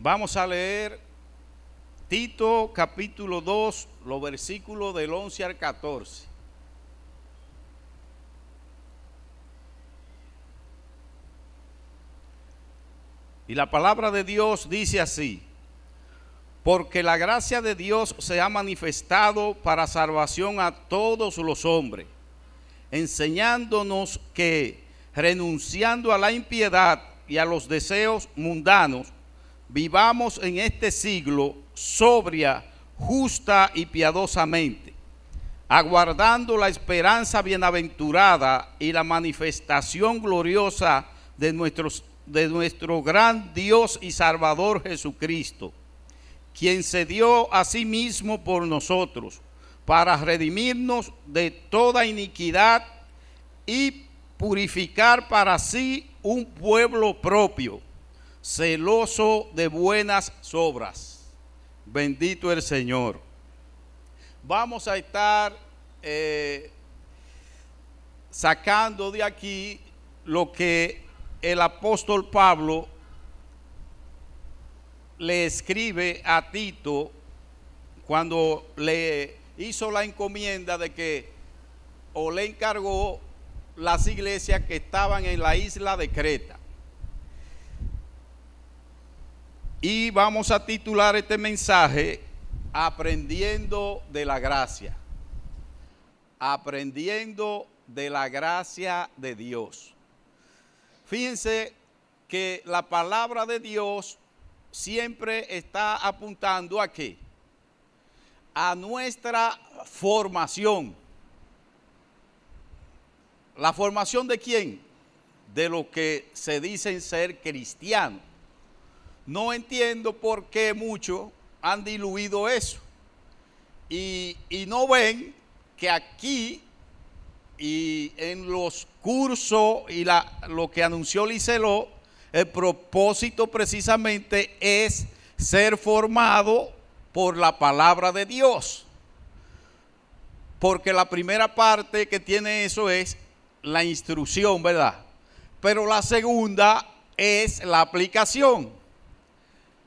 Vamos a leer Tito capítulo 2, los versículos del 11 al 14. Y la palabra de Dios dice así, porque la gracia de Dios se ha manifestado para salvación a todos los hombres, enseñándonos que renunciando a la impiedad y a los deseos mundanos, vivamos en este siglo sobria, justa y piadosamente, aguardando la esperanza bienaventurada y la manifestación gloriosa de, nuestros, de nuestro gran Dios y Salvador Jesucristo, quien se dio a sí mismo por nosotros para redimirnos de toda iniquidad y purificar para sí un pueblo propio celoso de buenas obras. Bendito el Señor. Vamos a estar eh, sacando de aquí lo que el apóstol Pablo le escribe a Tito cuando le hizo la encomienda de que o le encargó las iglesias que estaban en la isla de Creta. Y vamos a titular este mensaje Aprendiendo de la gracia. Aprendiendo de la gracia de Dios. Fíjense que la palabra de Dios siempre está apuntando a qué? A nuestra formación. ¿La formación de quién? De lo que se dicen ser cristianos. No entiendo por qué muchos han diluido eso. Y, no ven que aquí y en los cursos y la, lo que anunció Liceló, el propósito precisamente es ser formado por la palabra de Dios. Porque la primera parte que tiene eso es la instrucción, ¿verdad? Pero la segunda es la aplicación.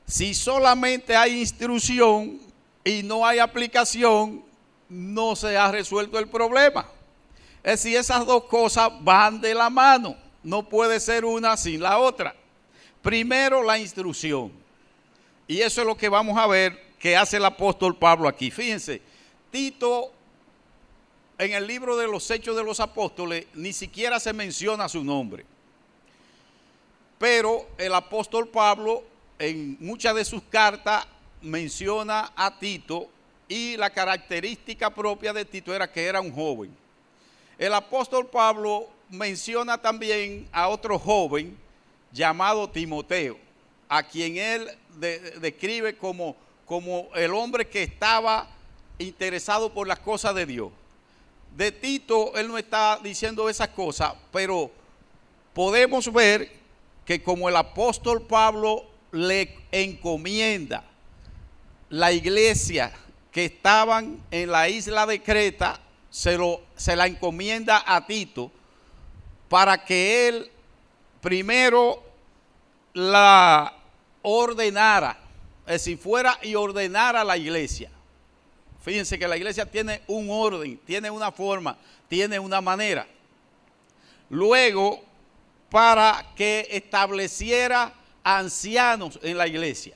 Si solamente hay instrucción y no hay aplicación, no se ha resuelto el problema. Es decir, esas dos cosas van de la mano. No puede ser una sin la otra. Primero la instrucción. Y eso es lo que vamos a ver que hace el apóstol Pablo aquí. Fíjense, Tito en el libro de los Hechos de los Apóstoles ni siquiera se menciona su nombre. Pero el apóstol Pablo en muchas de sus cartas menciona a Tito y la característica propia de Tito era que era un joven. El apóstol Pablo menciona también a otro joven llamado Timoteo, a quien él describe como, como el hombre que estaba interesado por las cosas de Dios. De Tito él no está diciendo esas cosas, pero podemos ver que como el apóstol Pablo le encomienda la iglesia que estaban en la isla de Creta, se, lo, se la encomienda a Tito para que él primero la ordenara, es decir, fuera y ordenara la iglesia. Fíjense que la iglesia tiene un orden, tiene una forma, tiene una manera. Luego, para que estableciera ancianos en la iglesia.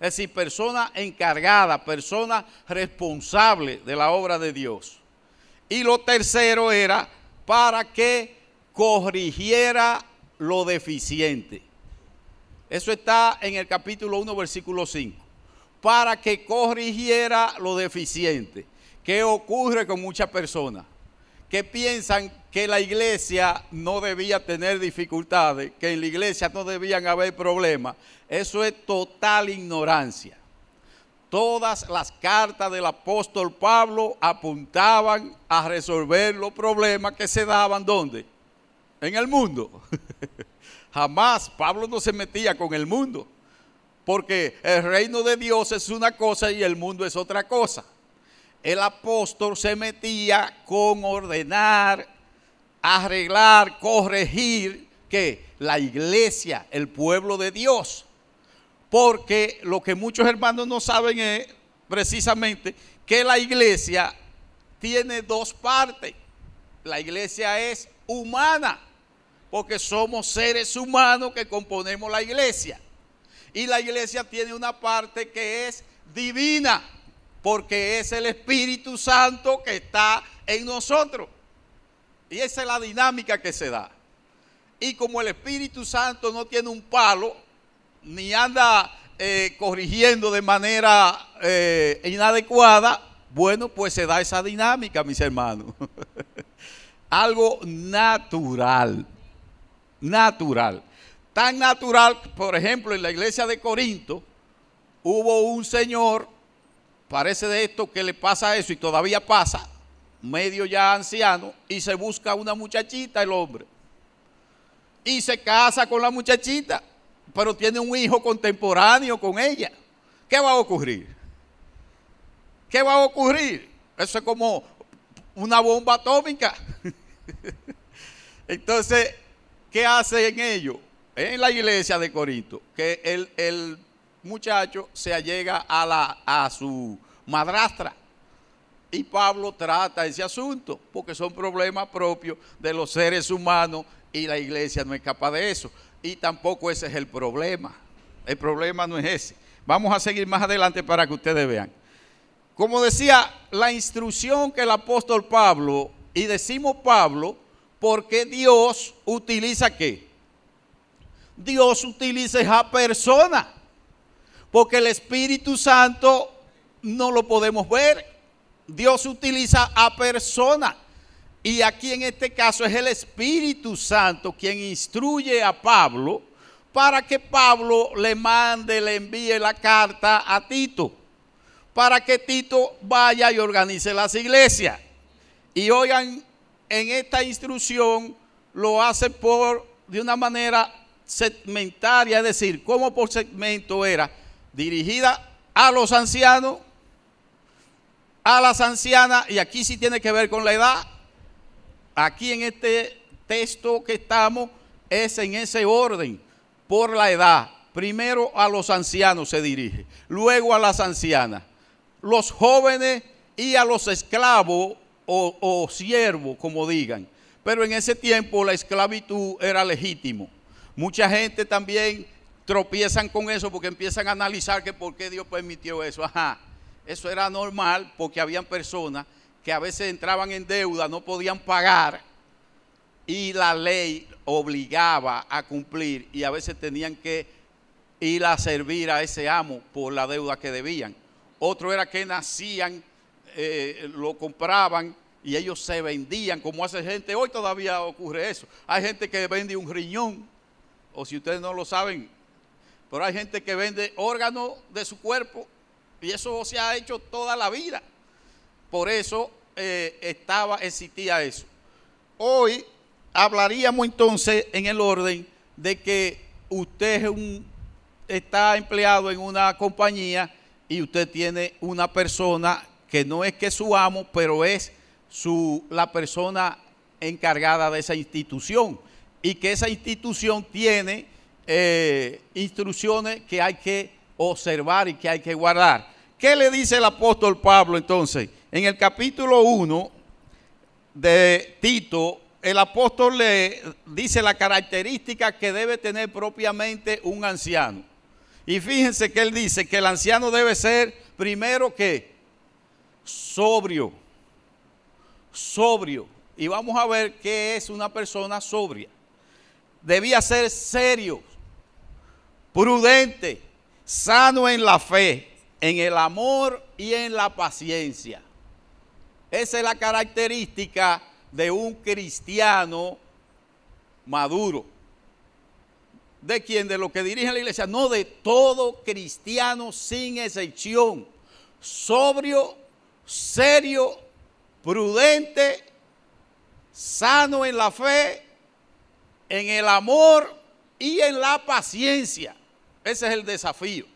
Es decir, personas encargadas, personas responsables de la obra de Dios. Y lo tercero era para que corrigiera lo deficiente. Eso está en el capítulo 1, versículo 5. Para que corrigiera lo deficiente. ¿Qué ocurre con muchas personas? Que piensan que la iglesia no debía tener dificultades, que en la iglesia no debían haber problemas. Eso es total ignorancia. Todas las cartas del apóstol Pablo apuntaban a resolver los problemas que se daban ¿dónde? En el mundo. Jamás Pablo no se metía con el mundo, porque el reino de Dios es una cosa y el mundo es otra cosa. El apóstol se metía con ordenar, arreglar, corregir que la iglesia, el pueblo de Dios. porque lo que muchos hermanos no saben es precisamente que la iglesia tiene dos partes. La iglesia es humana, porque somos seres humanos que componemos la iglesia. Y la iglesia tiene una parte que es divina, porque es el Espíritu Santo que está en nosotros. Y esa es la dinámica que se da. Y como el Espíritu Santo no tiene un palo, ni anda eh, corrigiendo de manera eh, inadecuada, bueno, pues se da esa dinámica, mis hermanos. Algo natural, natural. Tan natural, por ejemplo, en la iglesia de Corinto hubo un señor, parece de esto que le pasa eso y todavía pasa, medio ya anciano, y se busca una muchachita el hombre. Y se casa con la muchachita, pero tiene un hijo contemporáneo con ella. ¿Qué va a ocurrir? ¿Qué va a ocurrir? Eso es como una bomba atómica. Entonces, ¿qué hacen ellos? En la iglesia de Corinto, que el, el muchacho se allega a, la, a su madrastra y Pablo trata ese asunto, porque son problemas propios de los seres humanos y la iglesia no es capaz de eso. Y tampoco ese es el problema. El problema no es ese. Vamos a seguir más adelante para que ustedes vean. Como decía, la instrucción que el apóstol Pablo, y decimos Pablo, porque Dios utiliza qué? Dios utiliza esa persona. Porque el Espíritu Santo no lo podemos ver. Dios utiliza a persona. Y aquí en este caso es el Espíritu Santo quien instruye a Pablo para que Pablo le mande, le envíe la carta a Tito, para que Tito vaya y organice las iglesias. Y oigan, en esta instrucción lo hace por de una manera segmentaria, es decir, como por segmento era dirigida a los ancianos, a las ancianas, y aquí sí tiene que ver con la edad. Aquí en este texto que estamos es en ese orden, por la edad. Primero a los ancianos se dirige, luego a las ancianas, los jóvenes y a los esclavos o, siervos, como digan. Pero en ese tiempo la esclavitud era legítimo. Mucha gente también tropiezan con eso porque empiezan a analizar que por qué Dios permitió eso. Ajá eso era normal porque habían personas que a veces entraban en deuda, no podían pagar y la ley obligaba a cumplir y a veces tenían que ir a servir a ese amo por la deuda que debían. Otro era que nacían, eh, lo compraban y ellos se vendían, como hace gente, hoy todavía ocurre eso. Hay gente que vende un riñón, o si ustedes no lo saben, pero hay gente que vende órganos de su cuerpo y eso se ha hecho toda la vida. Por eso eh, estaba, existía eso. Hoy hablaríamos entonces en el orden de que usted está empleado en una compañía y usted tiene una persona que no es que su amo, pero es su, la persona encargada de esa institución y que esa institución tiene eh, instrucciones que hay que observar y que hay que guardar. ¿Qué le dice el apóstol Pablo entonces? En el capítulo 1 de Tito, el apóstol le dice la característica que debe tener propiamente un anciano. Y fíjense que él dice que el anciano debe ser primero que sobrio, sobrio. Y vamos a ver qué es una persona sobria. Debía ser serio, prudente, sano en la fe, en el amor y en la paciencia. Esa es la característica de un cristiano maduro. ¿De quién? De lo que dirige la iglesia. No, de todo cristiano sin excepción. Sobrio, serio, prudente, sano en la fe, en el amor y en la paciencia. Ese es el desafío.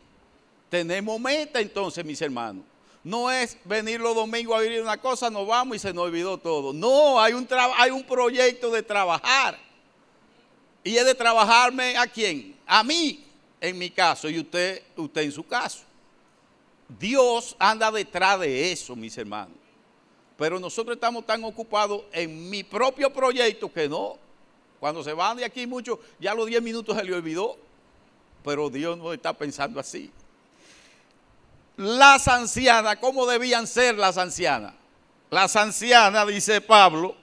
Tenemos meta entonces, mis hermanos. No es venir los domingos a vivir una cosa, nos vamos y se nos olvidó todo. No, hay un, hay un proyecto de trabajar. Y es de trabajarme a quién? A mí, en mi caso y usted, usted en su caso. Dios anda detrás de eso, mis hermanos. Pero nosotros estamos tan ocupados en mi propio proyecto que no. Cuando se van de aquí mucho, ya los 10 minutos se le olvidó. Pero Dios no está pensando así. Las ancianas, ¿cómo debían ser las ancianas? Las ancianas, dice Pablo,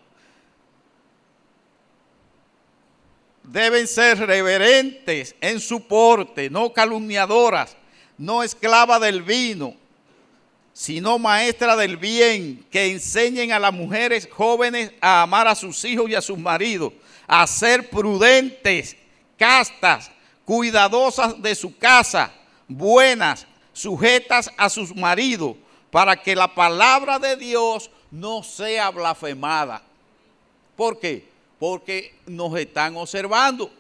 deben ser reverentes en su porte, no calumniadoras, no esclavas del vino, sino maestras del bien, que enseñen a las mujeres jóvenes a amar a sus hijos y a sus maridos, a ser prudentes, castas, cuidadosas de su casa, buenas, sujetas a sus maridos, para que la palabra de Dios no sea blasfemada. ¿Por qué? porque nos están observando.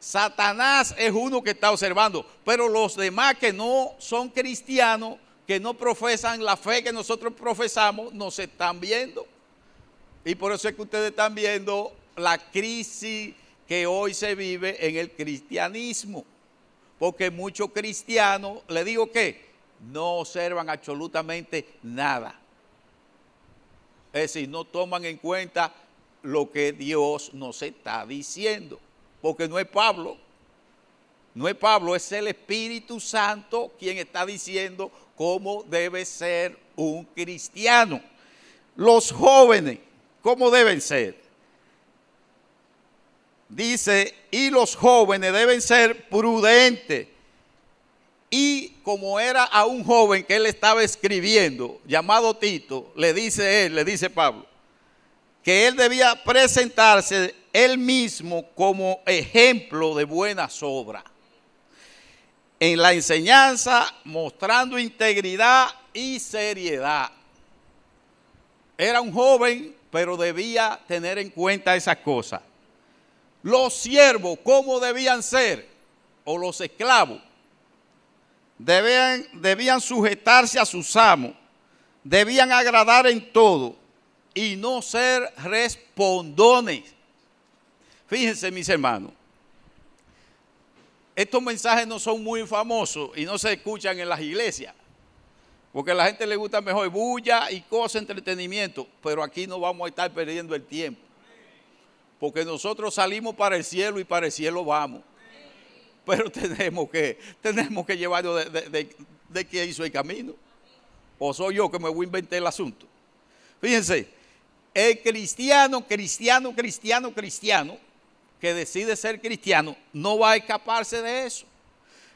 Satanás es uno que está observando, pero los demás que no son cristianos, que no profesan la fe que nosotros profesamos, nos están viendo. Y por eso es que ustedes están viendo la crisis que hoy se vive en el cristianismo. Porque muchos cristianos, le digo que, no observan absolutamente nada. Es decir, no toman en cuenta lo que Dios nos está diciendo. Porque no es Pablo, no es Pablo, es el Espíritu Santo quien está diciendo cómo debe ser un cristiano. Los jóvenes, ¿cómo deben ser? Dice, y los jóvenes deben ser prudentes. Y como era a un joven que él estaba escribiendo, llamado Tito, le dice él, le dice Pablo, que él debía presentarse él mismo como ejemplo de buenas obras. En la enseñanza, mostrando integridad y seriedad. Era un joven, pero debía tener en cuenta esas cosas. Los siervos, ¿cómo debían ser? O los esclavos. Debían, debían sujetarse a sus amos. Debían agradar en todo y no ser respondones. Fíjense, mis hermanos, estos mensajes no son muy famosos y no se escuchan en las iglesias, porque a la gente le gusta mejor bulla y cosas, entretenimiento, pero aquí no vamos a estar perdiendo el tiempo, porque nosotros salimos para el cielo y para el cielo vamos. Pero tenemos que, tenemos que llevarlo de, de, de, que hizo el camino. O soy yo que me voy a inventar el asunto. Fíjense, el cristiano, cristiano, cristiano, cristiano, que decide ser cristiano, no va a escaparse de eso.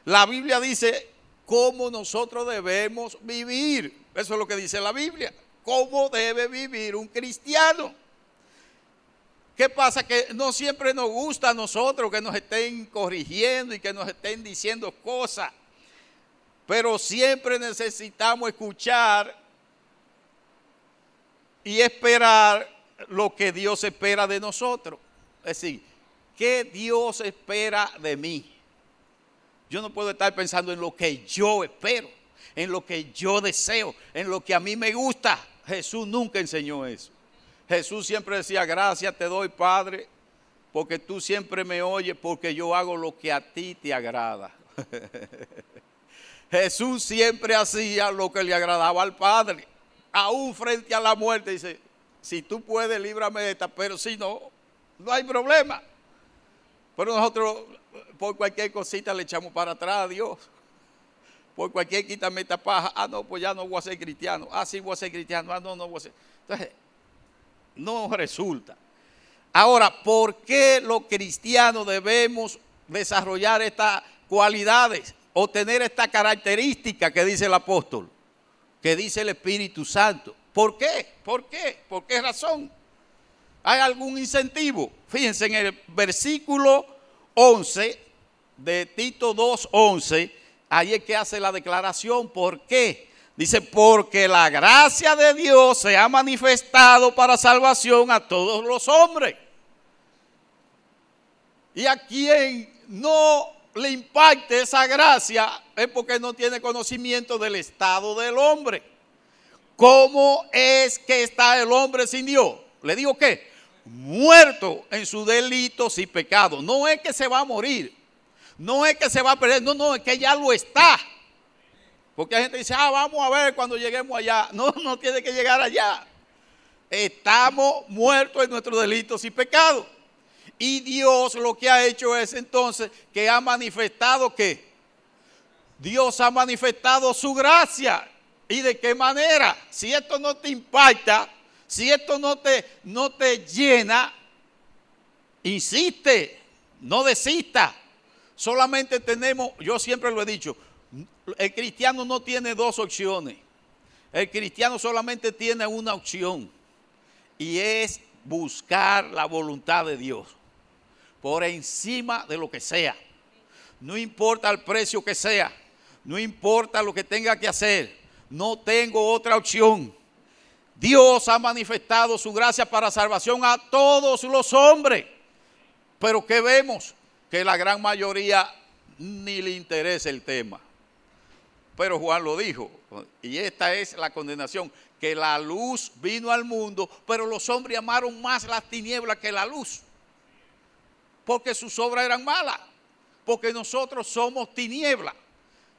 La Biblia dice cómo nosotros debemos vivir. Eso es lo que dice la Biblia. ¿Cómo debe vivir un cristiano? ¿Qué pasa? Que no siempre nos gusta a nosotros que nos estén corrigiendo y que nos estén diciendo cosas. Pero siempre necesitamos escuchar y esperar lo que Dios espera de nosotros. Es decir, ¿qué Dios espera de mí? Yo no puedo estar pensando en lo que yo espero, en lo que yo deseo, en lo que a mí me gusta. Jesús nunca enseñó eso. Jesús siempre decía, gracias te doy, Padre, porque tú siempre me oyes, porque yo hago lo que a ti te agrada. Jesús siempre hacía lo que le agradaba al Padre aún frente a la muerte, dice, si tú puedes, líbrame de esta, pero si no, no hay problema. Pero nosotros por cualquier cosita le echamos para atrás a Dios. Por cualquier quítame esta paja, ah, no, pues ya no voy a ser cristiano. Ah, sí, voy a ser cristiano. Ah, no, no voy a ser. Entonces, no resulta. Ahora, ¿por qué los cristianos debemos desarrollar estas cualidades o tener esta característica que dice el apóstol? que dice el Espíritu Santo. ¿Por qué? ¿Por qué? ¿Por qué razón? ¿Hay algún incentivo? Fíjense en el versículo 11 de Tito 2.11, ahí es que hace la declaración. ¿Por qué? Dice, porque la gracia de Dios se ha manifestado para salvación a todos los hombres. Y a quien no le impacte esa gracia es porque no tiene conocimiento del estado del hombre. ¿Cómo es que está el hombre sin Dios? Le digo que muerto en sus delitos y pecados. No es que se va a morir. No es que se va a perder, no, no, es que ya lo está. Porque hay gente dice, ah, vamos a ver cuando lleguemos allá. No, no tiene que llegar allá. Estamos muertos en nuestros delitos y pecados. Y Dios lo que ha hecho es entonces que ha manifestado que Dios ha manifestado su gracia. ¿Y de qué manera? Si esto no te impacta, si esto no te, no te llena, insiste, no desista. Solamente tenemos, yo siempre lo he dicho, el cristiano no tiene dos opciones. El cristiano solamente tiene una opción y es buscar la voluntad de Dios por encima de lo que sea. No importa el precio que sea, no importa lo que tenga que hacer, no tengo otra opción. Dios ha manifestado su gracia para salvación a todos los hombres. Pero ¿qué vemos? Que la gran mayoría ni le interesa el tema. Pero Juan lo dijo, y esta es la condenación, que la luz vino al mundo, pero los hombres amaron más las tinieblas que la luz porque sus obras eran malas, porque nosotros somos tinieblas.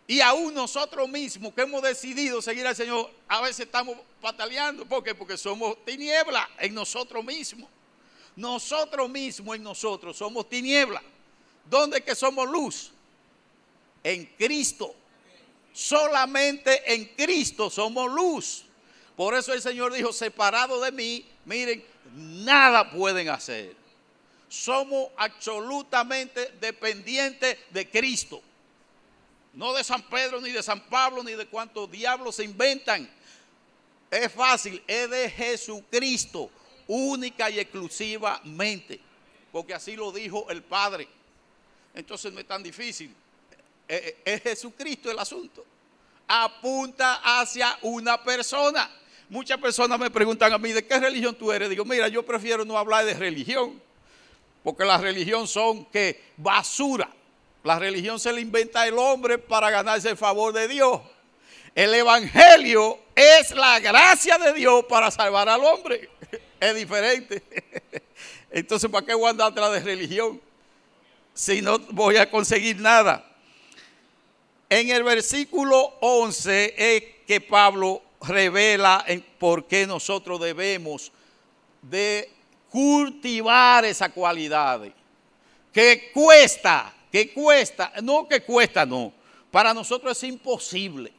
Y aún nosotros mismos que hemos decidido seguir al Señor, a veces estamos pataleando. ¿Por qué? Porque somos tinieblas en nosotros mismos. Nosotros mismos en nosotros somos tinieblas. ¿Dónde que somos luz? En Cristo. Solamente en Cristo somos luz. Por eso el Señor dijo, separado de mí, miren, nada pueden hacer somos absolutamente dependientes de Cristo. No de San Pedro, ni de San Pablo, ni de cuántos diablos se inventan. Es fácil, es de Jesucristo, única y exclusivamente. Porque así lo dijo el Padre. Entonces no es tan difícil. Es Jesucristo el asunto. Apunta hacia una persona. Muchas personas me preguntan a mí, ¿de qué religión tú eres? Digo, mira, yo prefiero no hablar de religión porque la religión son que basura. La religión se le inventa el hombre para ganarse el favor de Dios. El evangelio es la gracia de Dios para salvar al hombre. Es diferente. Entonces, ¿para qué voy a andar atrás de religión? Si no voy a conseguir nada. En el versículo 11 es que Pablo revela por qué nosotros debemos de cultivar esas cualidades. Que cuesta, que cuesta, no que cuesta, no. Para nosotros es imposible.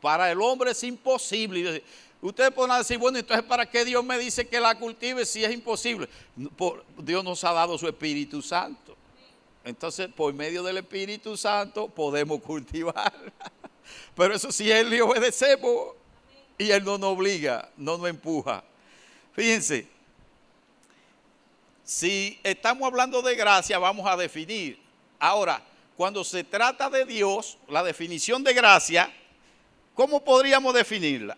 Para el hombre es imposible. Ustedes pueden decir, bueno, entonces ¿para qué Dios me dice que la cultive si es imposible? Dios nos ha dado su Espíritu Santo. Entonces, por medio del Espíritu Santo podemos cultivar. Pero eso sí, Él le obedecemos y Él no nos obliga, no nos empuja. Fíjense, si estamos hablando de gracia, vamos a definir. Ahora, cuando se trata de Dios, la definición de gracia, ¿cómo podríamos definirla?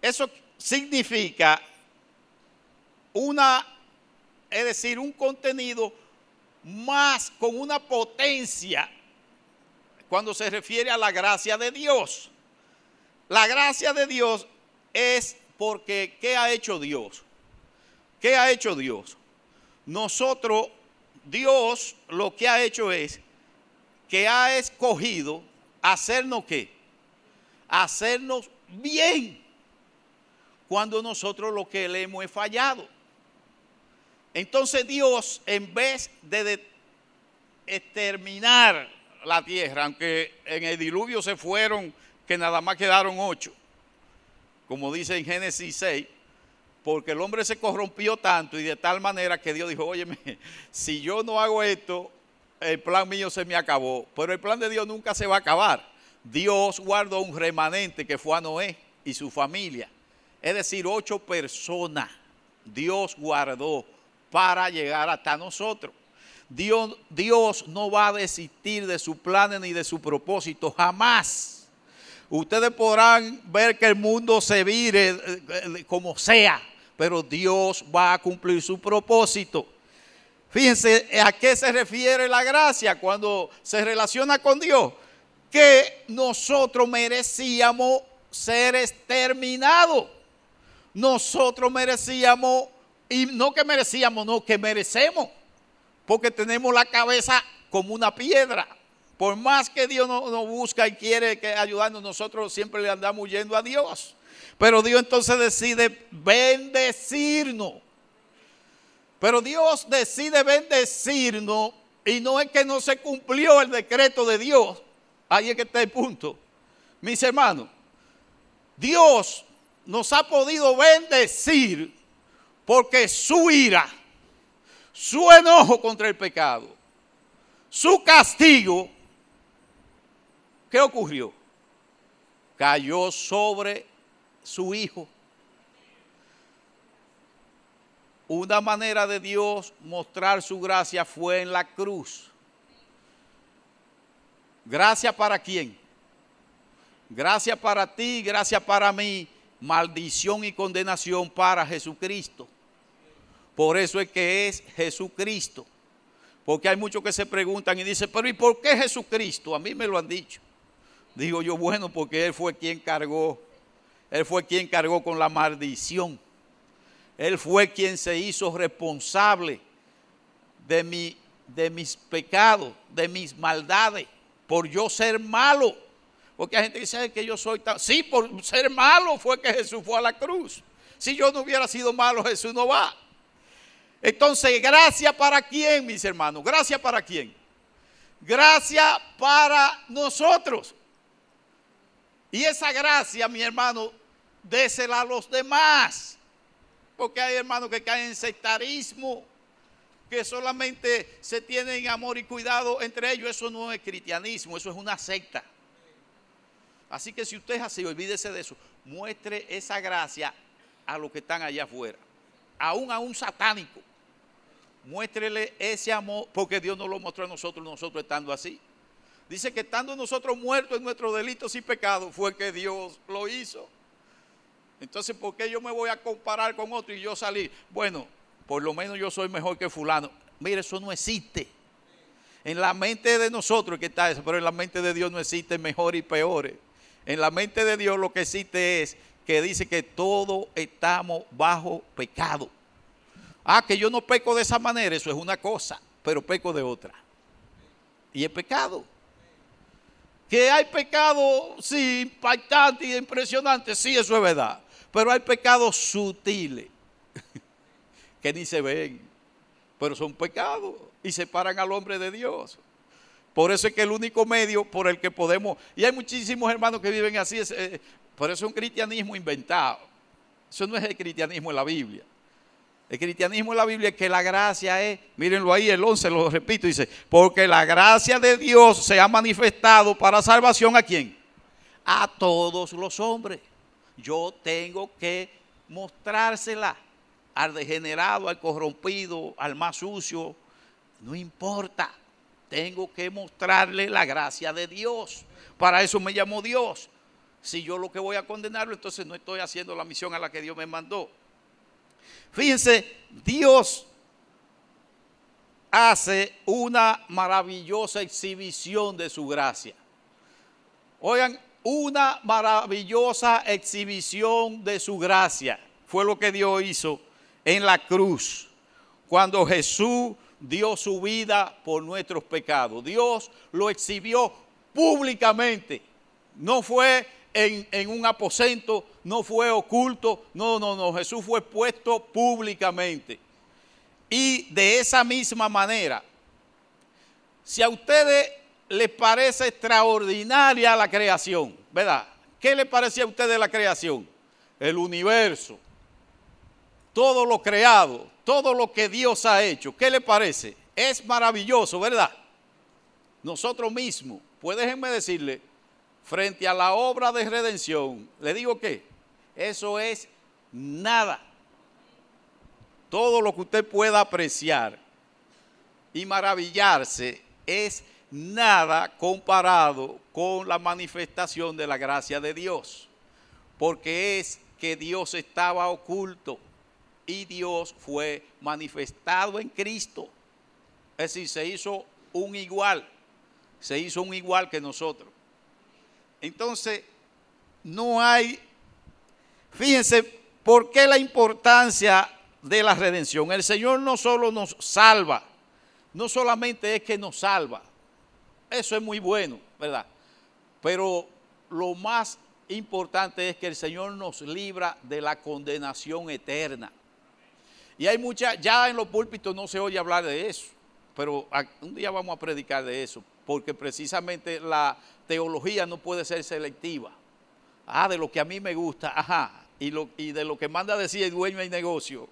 Eso significa una, es decir, un contenido más con una potencia cuando se refiere a la gracia de Dios. La gracia de Dios es porque ¿qué ha hecho Dios? ¿Qué ha hecho Dios? Nosotros, Dios lo que ha hecho es que ha escogido hacernos qué? Hacernos bien cuando nosotros lo que le hemos fallado. Entonces Dios, en vez de exterminar la tierra, aunque en el diluvio se fueron, que nada más quedaron ocho, como dice en Génesis 6, porque el hombre se corrompió tanto y de tal manera que Dios dijo, óyeme, si yo no hago esto, el plan mío se me acabó. Pero el plan de Dios nunca se va a acabar. Dios guardó un remanente que fue a Noé y su familia. Es decir, ocho personas Dios guardó para llegar hasta nosotros. Dios, Dios no va a desistir de su plan ni de su propósito, jamás. Ustedes podrán ver que el mundo se vire eh, eh, como sea, pero Dios va a cumplir su propósito. Fíjense a qué se refiere la gracia cuando se relaciona con Dios. Que nosotros merecíamos ser exterminados. Nosotros merecíamos, y no que merecíamos, no, que merecemos. Porque tenemos la cabeza como una piedra. Por más que Dios nos no busca y quiere que ayudarnos, nosotros siempre le andamos huyendo a Dios. Pero Dios entonces decide bendecirnos. Pero Dios decide bendecirnos y no es que no se cumplió el decreto de Dios. Ahí es que está el punto. Mis hermanos, Dios nos ha podido bendecir porque su ira, su enojo contra el pecado, su castigo, ¿qué ocurrió? Cayó sobre su Hijo. Una manera de Dios mostrar su gracia fue en la cruz. ¿Gracia para quién? Gracia para ti, gracia para mí, maldición y condenación para Jesucristo. Por eso es que es Jesucristo. Porque hay muchos que se preguntan y dicen, pero ¿y por qué Jesucristo? A mí me lo han dicho. Digo yo, bueno, porque Él fue quien cargó, Él fue quien cargó con la maldición. Él fue quien se hizo responsable de, mi, de mis pecados, de mis maldades, por yo ser malo. Porque hay gente que dice que yo soy tan... Sí, por ser malo fue que Jesús fue a la cruz. Si yo no hubiera sido malo, Jesús no va. Entonces, gracias para quién, mis hermanos. Gracias para quién. Gracias para nosotros. Y esa gracia, mi hermano, désela a los demás. Porque hay hermanos que caen en sectarismo, que solamente se tienen amor y cuidado entre ellos. Eso no es cristianismo, eso es una secta. Así que si usted es así, olvídese de eso. Muestre esa gracia a los que están allá afuera. Aún a un satánico. Muéstrele ese amor, porque Dios nos lo mostró a nosotros, nosotros estando así. Dice que estando nosotros muertos en nuestros delitos y pecados, fue que Dios lo hizo. Entonces, ¿por qué yo me voy a comparar con otro y yo salir? Bueno, por lo menos yo soy mejor que fulano. Mire, eso no existe. En la mente de nosotros que está eso, pero en la mente de Dios no existe mejor y peores. En la mente de Dios lo que existe es que dice que todos estamos bajo pecado. Ah, que yo no peco de esa manera, eso es una cosa, pero peco de otra. Y es pecado. Que hay pecado, sí, impactante y impresionante, sí, eso es verdad. Pero hay pecados sutiles que ni se ven, pero son pecados y separan al hombre de Dios. Por eso es que el único medio por el que podemos, y hay muchísimos hermanos que viven así, es, eh, por eso es un cristianismo inventado. Eso no es el cristianismo en la Biblia. El cristianismo en la Biblia es que la gracia es, mírenlo ahí, el 11 lo repito, dice, porque la gracia de Dios se ha manifestado para salvación a quién? A todos los hombres yo tengo que mostrársela al degenerado, al corrompido, al más sucio. No importa, tengo que mostrarle la gracia de Dios. Para eso me llamó Dios. Si yo lo que voy a condenarlo, entonces no estoy haciendo la misión a la que Dios me mandó. Fíjense, Dios hace una maravillosa exhibición de su gracia. Oigan, una maravillosa exhibición de su gracia. Fue lo que Dios hizo en la cruz, cuando Jesús dio su vida por nuestros pecados. Dios lo exhibió públicamente. No fue en, en, un aposento, no fue oculto. No, no, no. Jesús fue puesto públicamente. Y de esa misma manera, si a ustedes le parece extraordinaria la creación, ¿verdad? ¿Qué le parece a usted de la creación? El universo, todo lo creado, todo lo que Dios ha hecho, ¿qué le parece? Es maravilloso, ¿verdad? Nosotros mismos, pues déjenme decirle, frente a la obra de redención, le digo que eso es nada. Todo lo que usted pueda apreciar y maravillarse es nada comparado con la manifestación de la gracia de Dios, porque es que Dios estaba oculto y Dios fue manifestado en Cristo. Es decir, se hizo un igual, se hizo un igual que nosotros. Entonces, no hay, fíjense, ¿por qué la importancia de la redención? El Señor no solo nos salva, no solamente es que nos salva, eso es muy bueno, ¿verdad? Pero lo más importante es que el Señor nos libra de la condenación eterna. Y hay mucha, ya en los púlpitos no se oye hablar de eso, pero un día vamos a predicar de eso, porque precisamente la teología no puede ser selectiva. Ah, de lo que a mí me gusta, ajá, y, lo, y de lo que manda decir el dueño del negocio,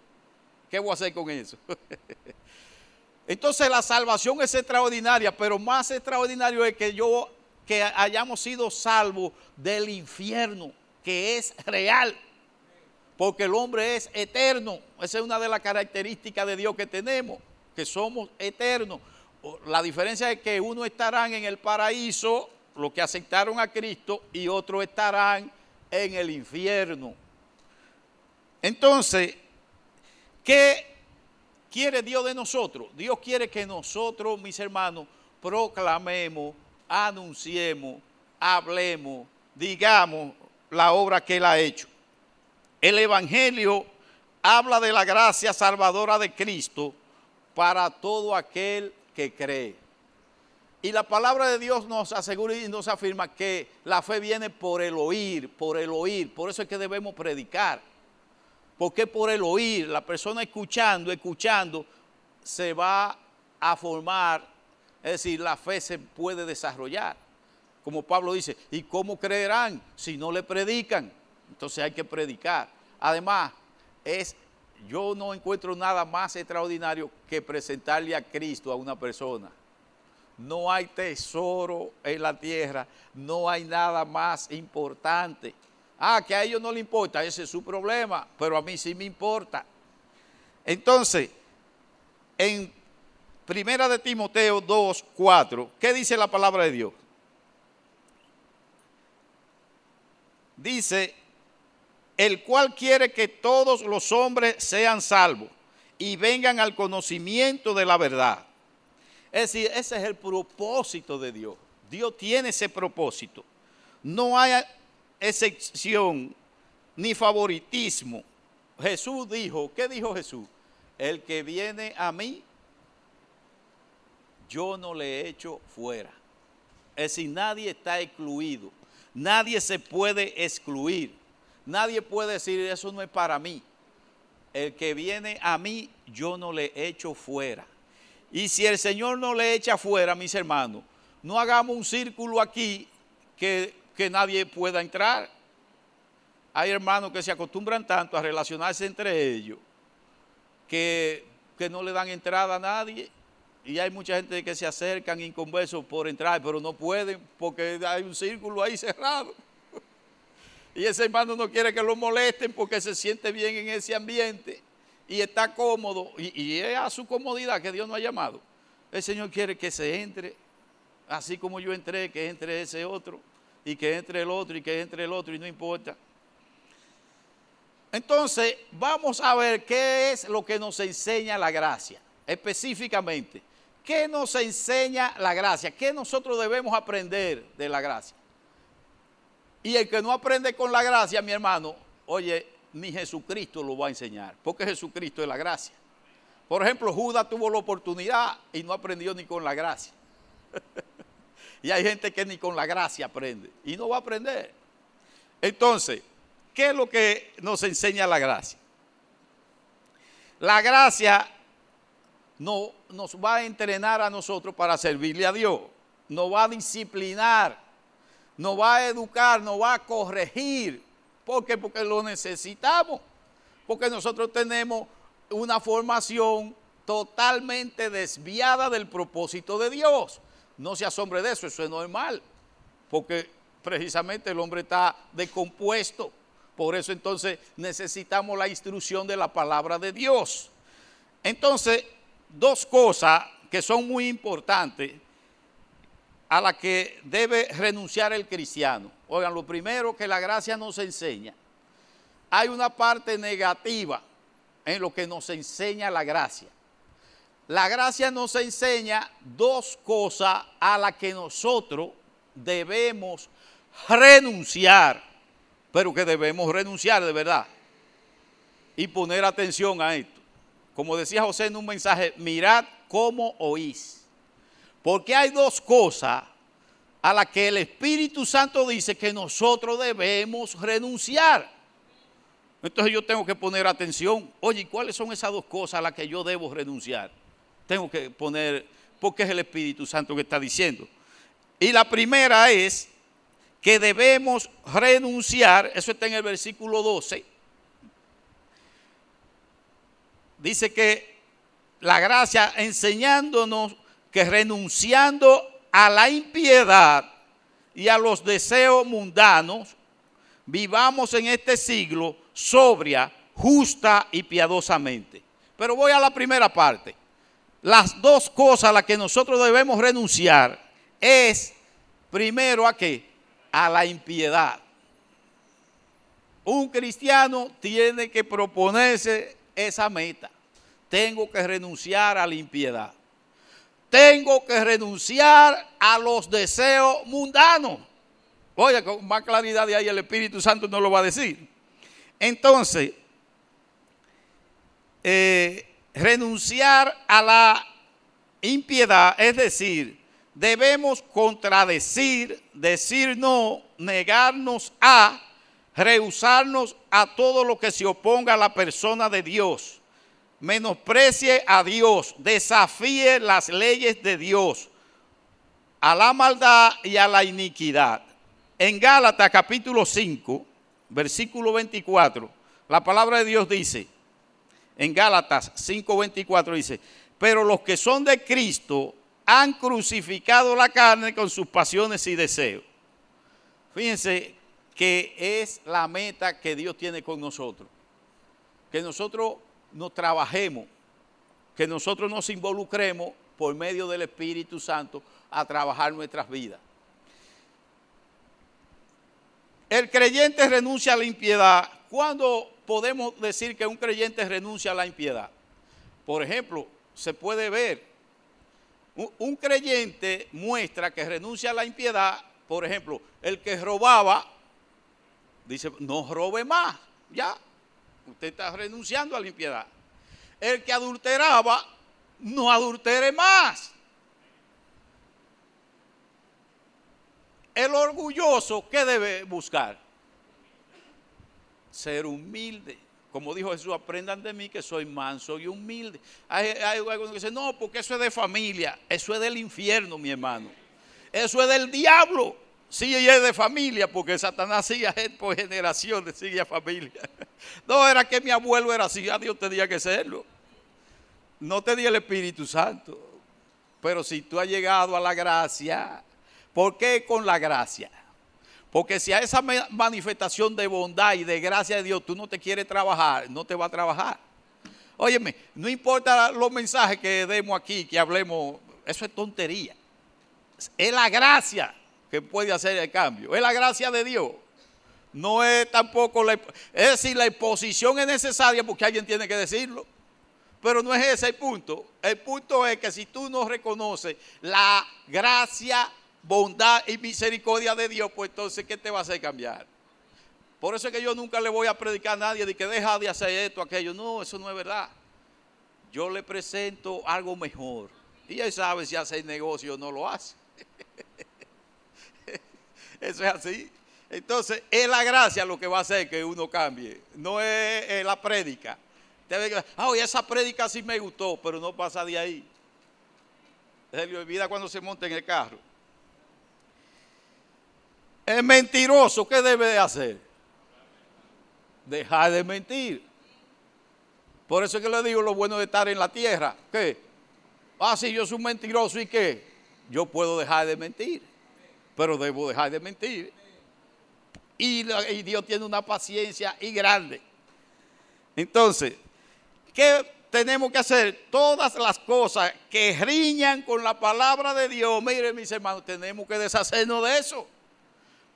¿qué voy a hacer con eso? Entonces la salvación es extraordinaria, pero más extraordinario es que yo que hayamos sido salvos del infierno, que es real, porque el hombre es eterno. Esa es una de las características de Dios que tenemos, que somos eternos. La diferencia es que uno estarán en el paraíso, los que aceptaron a Cristo, y otros estarán en el infierno. Entonces, ¿qué quiere Dios de nosotros? Dios quiere que nosotros, mis hermanos, proclamemos, anunciemos, hablemos, digamos la obra que Él ha hecho. El Evangelio habla de la gracia salvadora de Cristo para todo aquel que cree. Y la palabra de Dios nos asegura y nos afirma que la fe viene por el oír, por el oír. Por eso es que debemos predicar. Porque por el oír, la persona escuchando, escuchando, se va a formar, es decir, la fe se puede desarrollar. Como Pablo dice, ¿y cómo creerán si no le predican? Entonces hay que predicar. Además, es, yo no encuentro nada más extraordinario que presentarle a Cristo a una persona. No hay tesoro en la tierra, no hay nada más importante. Ah, que a ellos no le importa, ese es su problema, pero a mí sí me importa. Entonces, en Primera de Timoteo 2, 4, ¿qué dice la palabra de Dios? Dice, el cual quiere que todos los hombres sean salvos y vengan al conocimiento de la verdad. Es decir, ese es el propósito de Dios. Dios tiene ese propósito. No hay excepción ni favoritismo. Jesús dijo, ¿qué dijo Jesús? El que viene a mí, yo no le echo fuera. Es decir, nadie está excluido. Nadie se puede excluir. Nadie puede decir, eso no es para mí. El que viene a mí, yo no le echo fuera. Y si el Señor no le echa fuera, mis hermanos, no hagamos un círculo aquí que que nadie pueda entrar. Hay hermanos que se acostumbran tanto a relacionarse entre ellos que, no le dan entrada a nadie. Y hay mucha gente que se acercan inconversos por entrar, pero no pueden porque hay un círculo ahí cerrado. Y ese hermano no quiere que lo molesten porque se siente bien en ese ambiente y está cómodo. Y, y es a su comodidad que Dios no ha llamado. El Señor quiere que se entre, así como yo entré, que entre ese otro y que entre el otro y que entre el otro y no importa. Entonces, vamos a ver qué es lo que nos enseña la gracia, específicamente. ¿Qué nos enseña la gracia? ¿Qué nosotros debemos aprender de la gracia? Y el que no aprende con la gracia, mi hermano, oye, ni Jesucristo lo va a enseñar, porque Jesucristo es la gracia. Por ejemplo, Judas tuvo la oportunidad y no aprendió ni con la gracia. Y hay gente que ni con la gracia aprende y no va a aprender. Entonces, ¿qué es lo que nos enseña la gracia? La gracia no, nos va a entrenar a nosotros para servirle a Dios, nos va a disciplinar, nos va a educar, nos va a corregir. ¿Por qué? Porque lo necesitamos, porque nosotros tenemos una formación totalmente desviada del propósito de Dios. No se asombre de eso, eso es normal, porque precisamente el hombre está decompuesto. Por eso entonces necesitamos la instrucción de la palabra de Dios. Entonces, dos cosas que son muy importantes a las que debe renunciar el cristiano. Oigan, lo primero que la gracia nos enseña, hay una parte negativa en lo que nos enseña la gracia. La gracia nos enseña dos cosas a las que nosotros debemos renunciar, pero que debemos renunciar de verdad y poner atención a esto. Como decía José en un mensaje, mirad como oís. Porque hay dos cosas a las que el Espíritu Santo dice que nosotros debemos renunciar. Entonces yo tengo que poner atención. Oye, ¿cuáles son esas dos cosas a las que yo debo renunciar? Tengo que poner, porque es el Espíritu Santo que está diciendo. Y la primera es que debemos renunciar, eso está en el versículo 12. Dice que la gracia enseñándonos que renunciando a la impiedad y a los deseos mundanos, vivamos en este siglo sobria, justa y piadosamente. Pero voy a la primera parte. Las dos cosas a las que nosotros debemos renunciar es, primero, ¿a qué? A la impiedad. Un cristiano tiene que proponerse esa meta. Tengo que renunciar a la impiedad. Tengo que renunciar a los deseos mundanos. Oye, con más claridad de ahí el Espíritu Santo no lo va a decir. Entonces, eh, renunciar a la impiedad, es decir, debemos contradecir, decir no, negarnos a, rehusarnos a todo lo que se oponga a la persona de Dios, menosprecie a Dios, desafíe las leyes de Dios, a la maldad y a la iniquidad. En Gálatas capítulo 5, versículo 24, la palabra de Dios dice, en Gálatas 5:24 dice, pero los que son de Cristo han crucificado la carne con sus pasiones y deseos. Fíjense que es la meta que Dios tiene con nosotros. Que nosotros nos trabajemos, que nosotros nos involucremos por medio del Espíritu Santo a trabajar nuestras vidas. El creyente renuncia a la impiedad. ¿Cuándo podemos decir que un creyente renuncia a la impiedad? Por ejemplo, se puede ver, un, creyente muestra que renuncia a la impiedad, por ejemplo, el que robaba, dice, no robe más, ya, usted está renunciando a la impiedad. El que adulteraba, no adultere más. El orgulloso, ¿qué debe buscar? Ser humilde. Como dijo Jesús, aprendan de mí que soy manso y humilde. Hay, algunos que dicen, no, porque eso es de familia. Eso es del infierno, mi hermano. Eso es del diablo. Sí, es de familia, porque Satanás sigue por generaciones, sigue a familia. No, era que mi abuelo era así, a Dios tenía que serlo. No tenía el Espíritu Santo. Pero si tú has llegado a la gracia, ¿Por qué con la gracia? Porque si a esa manifestación de bondad y de gracia de Dios tú no te quieres trabajar, no te va a trabajar. Óyeme, no importa los mensajes que demos aquí, que hablemos, eso es tontería. Es la gracia que puede hacer el cambio, es la gracia de Dios. No es tampoco la, es decir, la exposición es necesaria porque alguien tiene que decirlo. Pero no es ese el punto. El punto es que si tú no reconoces la gracia bondad y misericordia de Dios, pues entonces, ¿qué te va a hacer cambiar? Por eso es que yo nunca le voy a predicar a nadie de que deja de hacer esto, aquello. No, eso no es verdad. Yo le presento algo mejor. Y él sabe si hace el negocio o no lo hace. eso es así. Entonces, es la gracia lo que va a hacer que uno cambie. No es, la prédica. Ah, oye, esa prédica sí me gustó, pero no pasa de ahí. Se le olvida cuando se monta en el carro. Es mentiroso, ¿qué debe de hacer? Dejar de mentir. Por eso es que le digo lo bueno de estar en la tierra. ¿Qué? Ah, si yo soy un mentiroso y qué? Yo puedo dejar de mentir, pero debo dejar de mentir. Y, y Dios tiene una paciencia y grande. Entonces, ¿qué tenemos que hacer? Todas las cosas que riñan con la palabra de Dios. Miren, mis hermanos, tenemos que deshacernos de eso